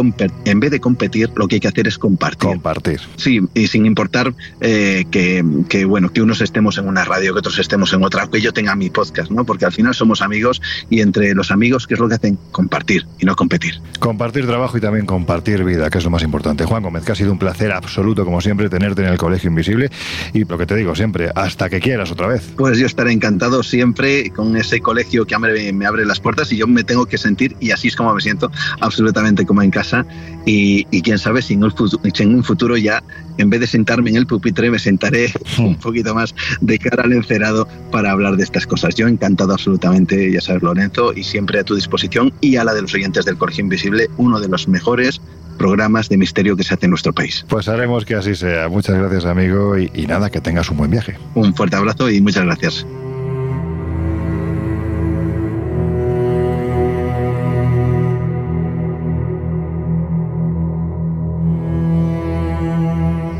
en vez de competir, lo que hay que hacer es compartir. Compartir. Sí, y sin importar que, que, bueno, que unos estemos en una radio, que otros estemos en otra, que yo tenga mi podcast, ¿no? Porque al final somos amigos y entre los amigos, ¿qué es lo que hacen? Compartir y no competir. Compartir trabajo y también compartir vida, que es lo más importante. Juan Gómez, que ha sido un placer absoluto, como siempre, tenerte en el Colegio Invisible. Y lo que te digo siempre, hasta que quieras otra vez. Pues yo estaré encantado siempre con ese colegio que me abre las puertas y yo me tengo que sentir, y así es como me siento, absolutamente como en casa. Y, y quién sabe si en, el futu- si en un futuro ya, en vez de sentarme en el pupitre, me sentaré un poquito más de cara al encerado para hablar de estas cosas. Yo encantado absolutamente, ya sabes, Lorenzo, y siempre a tu disposición y a la de los oyentes del Colegio Invisible, uno de los mejores programas de misterio que se hace en nuestro país. Pues haremos que así sea. Muchas gracias, amigo. Y, y nada, que tengas un buen viaje. Un fuerte abrazo y muchas gracias.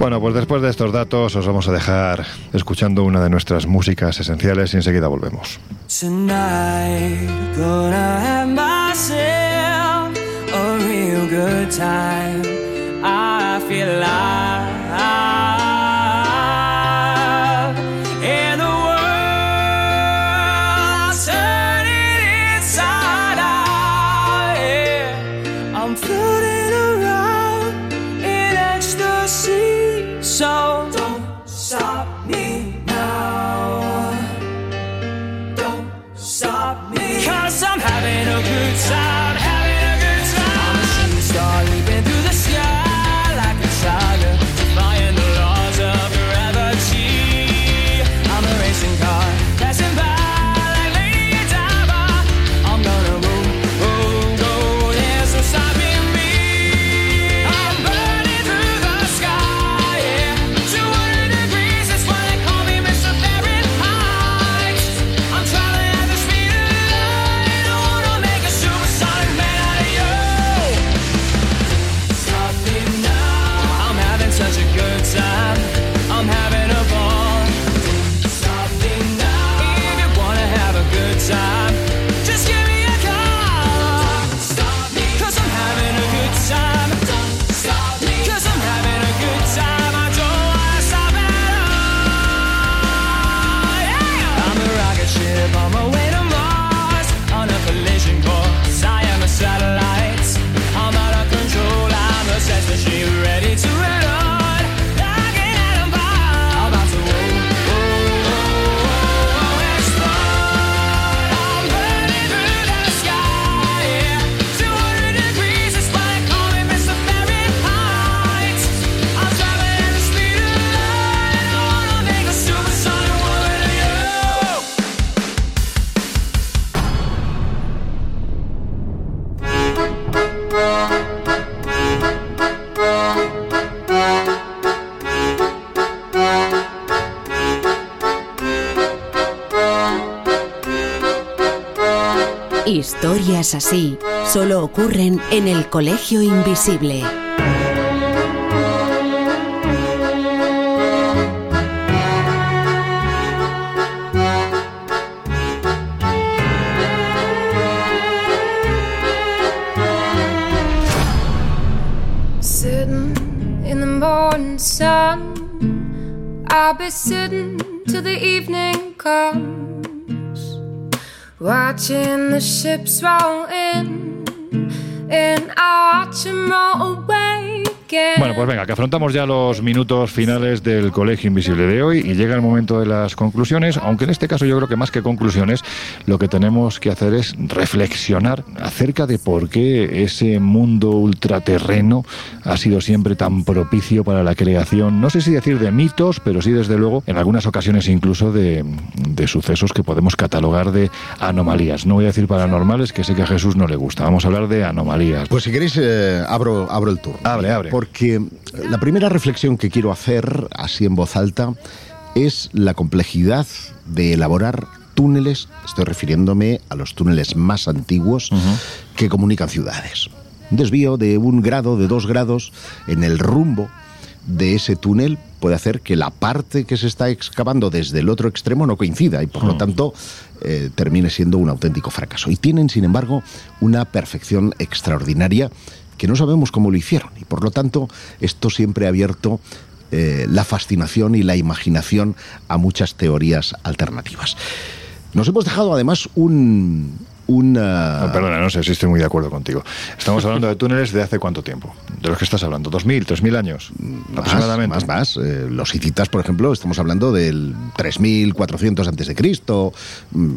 Bueno, pues después de estos datos os vamos a dejar escuchando una de nuestras músicas esenciales y enseguida volvemos. Historias así solo ocurren en el Colegio Invisible. Sitting in the morning sun, I'll be sitting till the evening comes, watching the ships roll in, and I watch 'em roll Bueno, pues venga, que afrontamos ya los minutos finales del Colegio Invisible de hoy y llega el momento de las conclusiones, aunque en este caso yo creo que más que conclusiones, lo que tenemos que hacer es reflexionar acerca de por qué ese mundo ultraterreno ha sido siempre tan propicio para la creación, no sé si decir de mitos, pero sí desde luego en algunas ocasiones incluso de, de sucesos que podemos catalogar de anomalías. No voy a decir paranormales, que sé que a Jesús no le gusta, vamos a hablar de anomalías. Pues si queréis, eh, abro, abro el turno. Abre, abre. Porque la primera reflexión que quiero hacer, así en voz alta, es la complejidad de elaborar túneles, estoy refiriéndome a los túneles más antiguos que comunican ciudades. Un desvío de un grado, de dos grados en el rumbo de ese túnel puede hacer que la parte que se está excavando desde el otro extremo no coincida y por lo tanto eh, termine siendo un auténtico fracaso. Y tienen, sin embargo, una perfección extraordinaria que no sabemos cómo lo hicieron y por lo tanto esto siempre ha abierto eh, la fascinación y la imaginación a muchas teorías alternativas. Nos hemos dejado además un, una... No, perdona, no sé si estoy muy de acuerdo contigo. Estamos hablando de túneles de hace cuánto tiempo. ¿De los que estás hablando? ¿2.000, 3.000 años? aproximadamente. Más, más. Eh, los hititas, por ejemplo, estamos hablando del 3.400 antes de Cristo. Mm,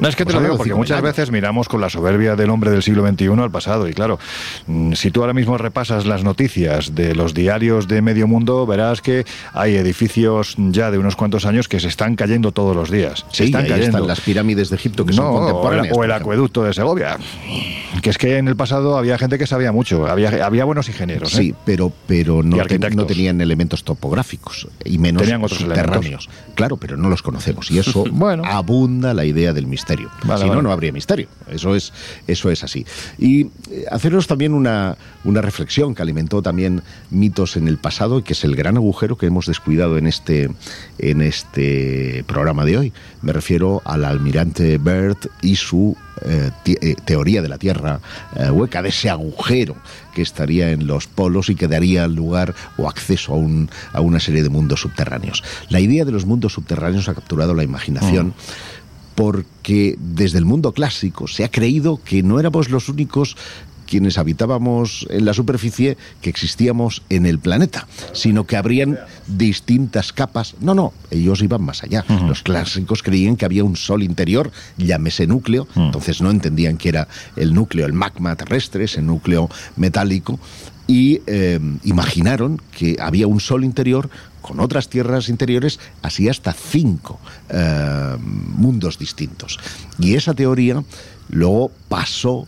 No es que te estamos lo digo porque 5.000 muchas años. veces miramos con la soberbia del hombre del siglo XXI al pasado y claro, mm, si tú ahora mismo repasas las noticias de los diarios de medio mundo, verás que hay edificios ya de unos cuantos años que se están cayendo todos los días. Se están ahí cayendo. están las pirámides de Egipto que son No, o el, contemporáneas. o el ejemplo. Acueducto de Segovia. Que es que en el pasado había gente que sabía mucho, había, había buenos ingenieros. ¿eh? Sí, pero, pero Y no, te- arquitectos. no tenían elementos topográficos y menos Tenían otros subterráneos. Claro, pero no los conocemos y eso Bueno. abunda la idea del misterio. Vale, si no, vale. no habría misterio. Eso es, eso es así. Y eh, haceros también una, una reflexión que alimentó también mitos en el pasado y que es el gran agujero que hemos descuidado en este, en este programa de hoy. Me refiero al almirante Byrd y su eh, eh, teoría de la Tierra eh, hueca, de ese agujero que estaría en los polos y que daría lugar o acceso a, un- a una serie de mundos subterráneos. La idea de los mundos subterráneos ha capturado la imaginación. Porque desde el mundo clásico se ha creído que no éramos los únicos quienes habitábamos en la superficie que existíamos en el planeta, sino que habrían distintas capas. No, no, ellos iban más allá. Los clásicos creían que había un sol interior, llámese núcleo, entonces no entendían que era el núcleo, el magma terrestre, ese núcleo metálico, y eh, imaginaron que había un sol interior con otras tierras interiores, así hasta cinco eh, mundos distintos. Y esa teoría luego pasó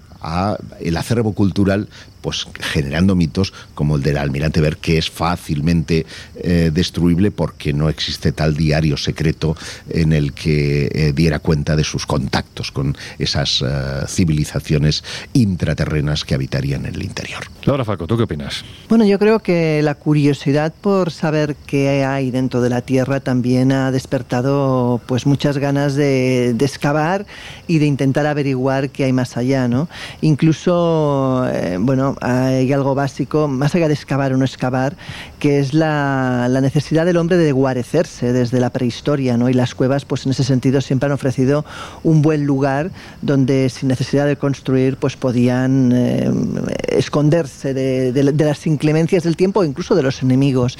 el acervo cultural pues generando mitos como el del almirante Ver que es fácilmente eh, destruible porque no existe tal diario secreto en el que eh, diera cuenta de sus contactos con esas eh, civilizaciones intraterrenas que habitarían en el interior. Laura Falco, ¿tú qué opinas? Bueno, yo creo que la curiosidad por saber qué hay dentro de la Tierra también ha despertado pues muchas ganas de, de excavar y de intentar averiguar qué hay más allá, ¿no? Incluso, eh, hay algo básico, más allá de excavar o no excavar, que es la, la necesidad del hombre de guarecerse desde la prehistoria, ¿no? Y las cuevas, pues en ese sentido, siempre han ofrecido un buen lugar donde sin necesidad de construir, pues podían eh, esconderse de, de- las inclemencias del tiempo o incluso de los enemigos.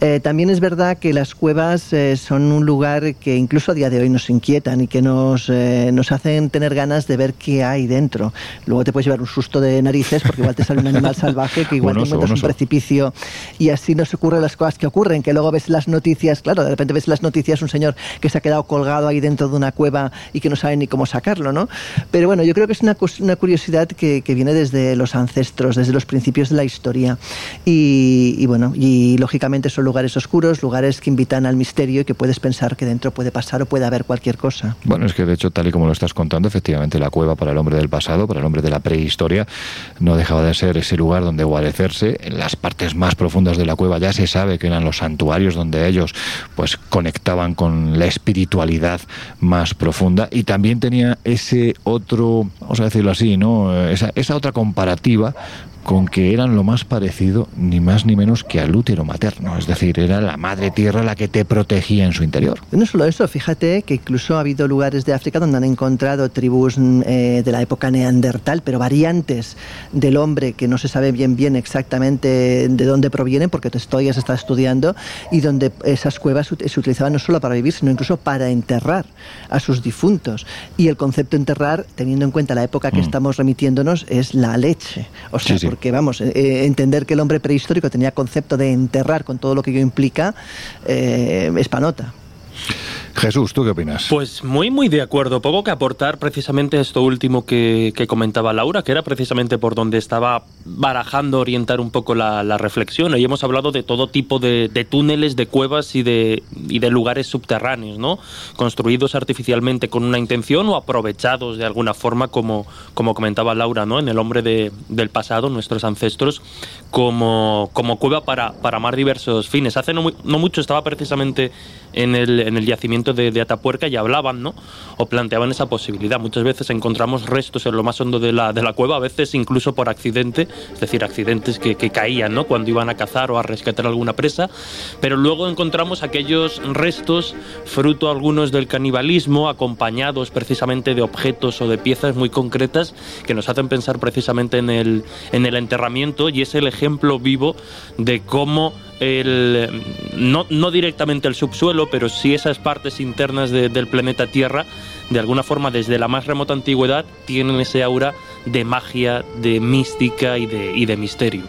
Eh, también es verdad que las cuevas eh, son un lugar que incluso a día de hoy nos inquietan y que nos, nos hacen tener ganas de ver qué hay dentro. Luego te puedes llevar un susto de narices porque igual te sale un animal salvaje que igual Un te encuentras un precipicio y así nos ocurren las cosas que ocurren, que luego ves las noticias, claro, de repente ves las noticias un señor que se ha quedado colgado ahí dentro de una cueva y que no sabe ni cómo sacarlo, ¿no? Pero bueno, yo creo que es una, una curiosidad que, que viene desde los ancestros, desde los principios de la historia. Y, y bueno, y lógicamente son lugares oscuros, lugares que invitan al misterio y que puedes pensar que dentro puede pasar o puede haber cualquier cosa. Bueno, es que de hecho, tal y como lo estás contando, efectivamente la cueva para el hombre del pasado, para el hombre de la prehistoria, no dejaba de ser ese lugar donde guarecerse. En las partes más profundas de la cueva ya se sabe que eran los santuarios donde ellos pues conectaban con la espiritualidad más profunda y también tenía ese otro, vamos a decirlo así, ¿no? Esa, esa otra comparativa con que eran lo más parecido ni más ni menos que al útero materno, es decir, era la madre tierra la que te protegía en su interior. No solo eso, fíjate que incluso ha habido lugares de África donde han encontrado tribus eh, de la época neandertal, pero variantes del hombre que no se sabe bien bien exactamente de dónde provienen, porque todavía se está estudiando, y donde esas cuevas se utilizaban no solo para vivir, sino incluso para enterrar a sus difuntos. Y el concepto enterrar, teniendo en cuenta la época que Mm. estamos remitiéndonos, es la leche. O sea, Sí, sí. Porque vamos, eh, eh, entender que el hombre prehistórico tenía concepto de enterrar con todo lo que ello implica, eh, es panota. Jesús, ¿tú qué opinas? Pues muy, muy de acuerdo. Poco que aportar precisamente esto último que, que comentaba Laura, que era precisamente por donde estaba barajando orientar un poco la, la reflexión. Hoy hemos hablado de todo tipo de, de túneles, de cuevas y de, y de lugares subterráneos, ¿no? Construidos artificialmente con una intención o aprovechados de alguna forma, como, como comentaba Laura, ¿no? En el hombre de- del pasado, nuestros ancestros, como, como cueva para, para más diversos fines. Hace no, no mucho estaba precisamente en el, en el yacimiento de, Atapuerca y hablaban, ¿no? O planteaban esa posibilidad. Muchas veces encontramos restos en lo más hondo de la, de la cueva, a veces incluso por accidente, es decir, accidentes que, que caían, ¿no? Cuando iban a cazar o a rescatar alguna presa. Pero luego encontramos aquellos restos, fruto algunos del canibalismo, acompañados precisamente de objetos o de piezas muy concretas que nos hacen pensar precisamente en el, en el enterramiento y es el ejemplo vivo de cómo el, no, directamente el subsuelo, pero sí esas partes internas de- del planeta Tierra, de alguna forma desde la más remota antigüedad, tienen ese aura de magia, de mística y de, y de misterio.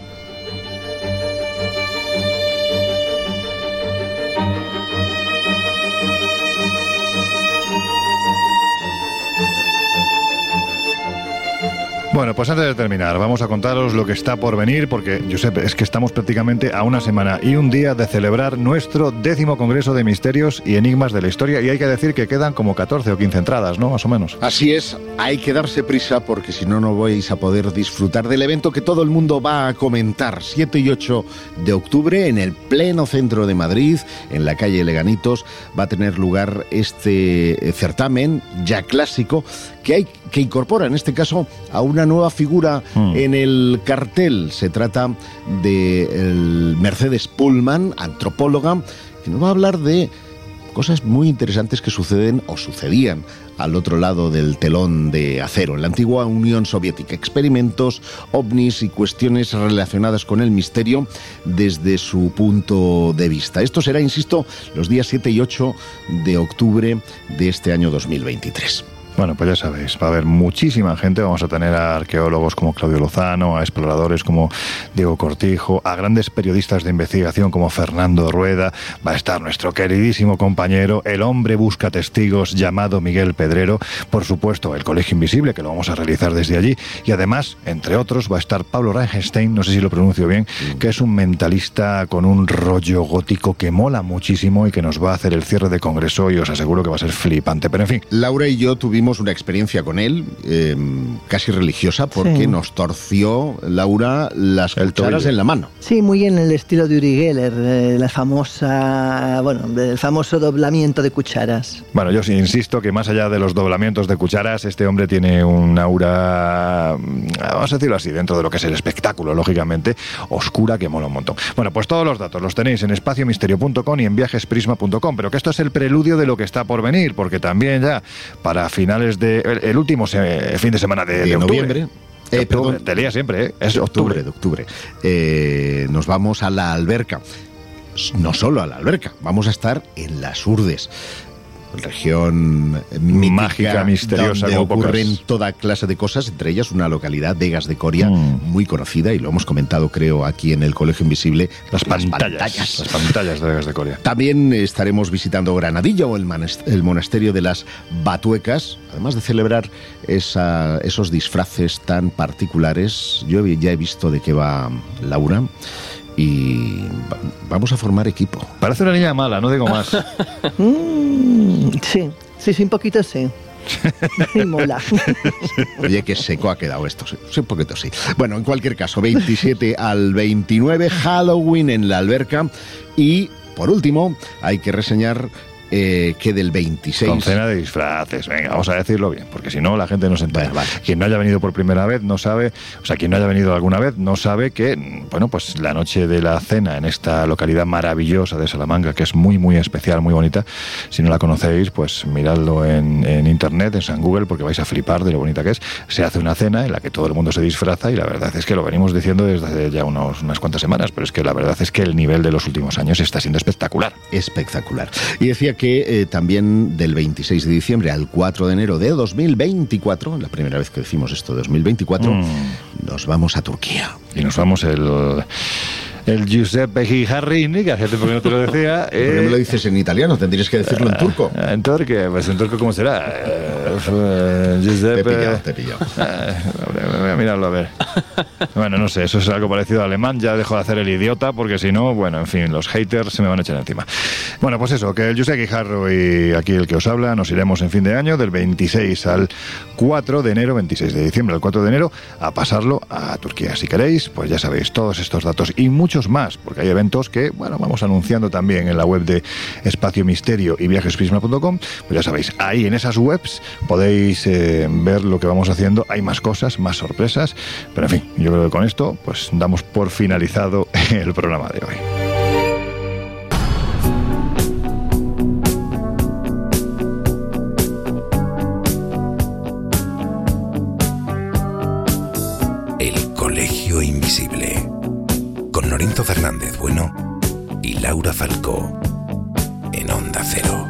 Bueno, pues antes de terminar, vamos a contaros lo que está por venir, porque, Josep, es que estamos prácticamente a una semana y un día de celebrar nuestro décimo Congreso de Misterios y Enigmas de la Historia, y hay que decir que quedan como 14 o 15 entradas, ¿no? Más o menos. Así es, hay que darse prisa porque si no, no vais a poder disfrutar del evento que todo el mundo va a comentar. 7 y 8 de octubre en el pleno centro de Madrid, en la calle Leganitos, va a tener lugar este eh, certamen ya clásico que, hay, que incorpora en este caso a una nueva figura Mm. en el cartel. Se trata de Mercedes Pullman, antropóloga, que nos va a hablar de cosas muy interesantes que suceden o sucedían al otro lado del telón de acero, en la antigua Unión Soviética. Experimentos, ovnis y cuestiones relacionadas con el misterio desde su punto de vista. Esto será, insisto, los días 7 y 8 de octubre de este año 2023. Bueno, pues ya sabéis, va a haber muchísima gente. Vamos a tener a arqueólogos como Claudio Lozano, a exploradores como Diego Cortijo, a grandes periodistas de investigación como Fernando Rueda. Va a estar nuestro queridísimo compañero, el hombre busca testigos llamado Miguel Pedrero. Por supuesto, el Colegio Invisible, que lo vamos a realizar desde allí. Y además, entre otros, va a estar Pablo Reichenstein, no sé si lo pronuncio bien, que es un mentalista con un rollo gótico que mola muchísimo y que nos va a hacer el cierre de congreso y os aseguro que va a ser flipante. Pero en fin, Laura y yo tuvimos una experiencia con él, eh, casi religiosa, porque Sí. nos torció, Laura, las El cucharas tobillo. en la mano. Sí, muy en el estilo de Uri Geller, eh, la famosa, bueno, el famoso doblamiento de cucharas. Bueno, yo sí insisto que más allá de los doblamientos de cucharas, este hombre tiene un aura, vamos a decirlo así, dentro de lo que es el espectáculo, lógicamente, oscura que mola un montón. Bueno, pues todos los datos los tenéis en espaciomisterio.com y en viajesprisma.com, pero que esto es el preludio de lo que está por venir, porque también ya para finales de el, el último se- fin de semana de, De de noviembre. Eh, octubre, perdón. te lía siempre, ¿eh? es octubre. de octubre. Eh, nos vamos a la alberca. No solo a la alberca, vamos a estar en las Urdes. Región mítica, Mágica, misteriosa, donde ocurren pocas. toda clase de cosas, entre ellas una localidad, Vegas de Coria, Mm. muy conocida y lo hemos comentado creo aquí en el Colegio Invisible, Las pantallas. Las pantallas de Vegas de Coria. También estaremos visitando Granadilla o el, el monasterio de las Batuecas, además de celebrar esa- esos disfraces tan particulares. Yo ya he visto de qué va Laura y va- vamos a formar equipo. Parece una niña mala, no digo más. Mm, sí, sí, sí, un poquito sí. Y mola. Oye, qué seco ha quedado esto. Sí, un poquito sí. Bueno, en cualquier caso, 27 al 29, Halloween en la alberca. Y, por último, hay que reseñar eh, que del 26... Con cena de disfraces, venga, vamos a decirlo bien, porque si no la gente no se entera. Quien no haya venido por primera vez no sabe, o sea, quien no haya venido alguna vez no sabe que, bueno, pues la noche de la cena en esta localidad maravillosa de Salamanca, que es muy, muy especial, muy bonita, si no la conocéis, pues miradlo en, en internet, en San Google, porque vais a flipar de lo bonita que es. Se hace una cena en la que todo el mundo se disfraza y la verdad es que lo venimos diciendo desde hace ya unos, unas cuantas semanas, pero es que la verdad es que el nivel de los últimos años está siendo espectacular. Espectacular. Y decía que eh, también del 26 de diciembre al 4 de enero de 2024, la primera vez que decimos esto, 2024, Mm. nos vamos a Turquía. Y nos vamos el, el Giuseppe Gijarrini, que hace tiempo que no te lo decía. ¿Por qué me lo dices en italiano? Tendrías que decirlo en turco. Eh, En turco, pues en turco, ¿cómo será? Eh, eh, Giuseppe. Te he pillado, te he pillado. Eh, voy a mirarlo a ver. Bueno, no sé, eso es algo parecido al alemán. Ya dejo de hacer el idiota porque si no, bueno, en fin, los haters se me van a echar encima. Bueno, pues eso, que el Giuseppe Guijarro y aquí el que os habla, nos iremos en fin de año, del 26 al 4 de enero, 26 de diciembre al 4 de enero, a pasarlo a Turquía. Si queréis, pues ya sabéis todos estos datos y muchos más, porque hay eventos que, bueno, vamos anunciando también en la web de Espacio Misterio y viajesprisma.com. Pues ya sabéis, ahí en esas webs podéis eh, ver lo que vamos haciendo. Hay más cosas, más sorpresas, pero en fin, yo creo que con esto, pues damos por finalizado el programa de hoy. El Colegio Invisible. Con Lorenzo Fernández Bueno y Laura Falcó. En Onda Cero.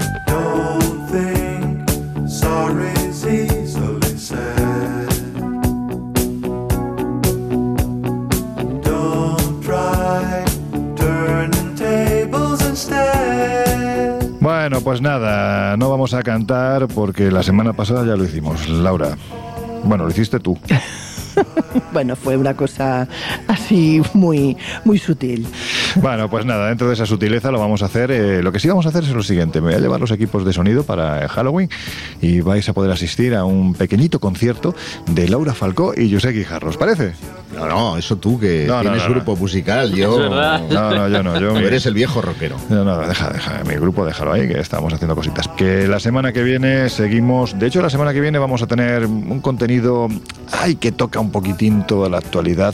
Bueno, pues nada, no vamos a cantar porque la semana pasada ya lo hicimos. Laura, bueno, lo hiciste tú. Bueno, fue una cosa así muy, muy sutil. Bueno, pues nada, dentro de esa sutileza lo vamos a hacer. eh, lo que sí vamos a hacer es lo siguiente: me voy a llevar los equipos de sonido para Halloween y vais a poder asistir a un pequeñito concierto de Laura Falcó y José Guijarro. ¿Os parece? No, no, eso tú que No, tienes no, no. grupo musical, yo... Es. No, no, yo no. Yo Tú eres el viejo rockero. No, no, deja, deja, mi grupo déjalo ahí, que estamos haciendo cositas. Que la semana que viene seguimos, de hecho la semana que viene vamos a tener un contenido, ay, que toca un poquitín toda la actualidad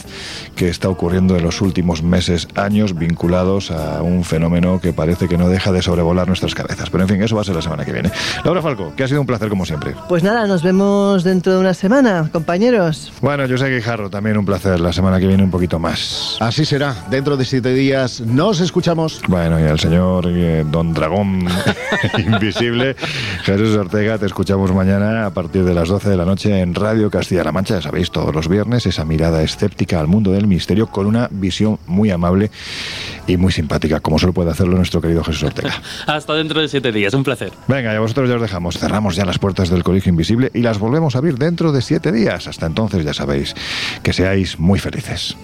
que está ocurriendo en los últimos meses, años, vinculados a un fenómeno que parece que no deja de sobrevolar nuestras cabezas. Pero en fin, eso va a ser la semana que viene. Laura Falco, que ha sido un placer como siempre. Pues nada, nos vemos dentro de una semana, compañeros. Bueno, yo sé Guijarro, también un placer. La semana que viene un poquito más. Así será. Dentro de siete días nos escuchamos. Bueno, y al señor eh, Don Dragón Invisible, Jesús Ortega, te escuchamos mañana a partir de las 12 de la noche en Radio Castilla-La Mancha. Ya sabéis, todos los viernes, esa mirada escéptica al mundo del misterio con una visión muy amable y muy simpática, como solo puede hacerlo nuestro querido Jesús Ortega. Hasta dentro de siete días, un placer. Venga, y a vosotros ya os dejamos. Cerramos ya las puertas del Colegio Invisible y las volvemos a abrir dentro de siete días. Hasta entonces, ya sabéis, que seáis muy felices.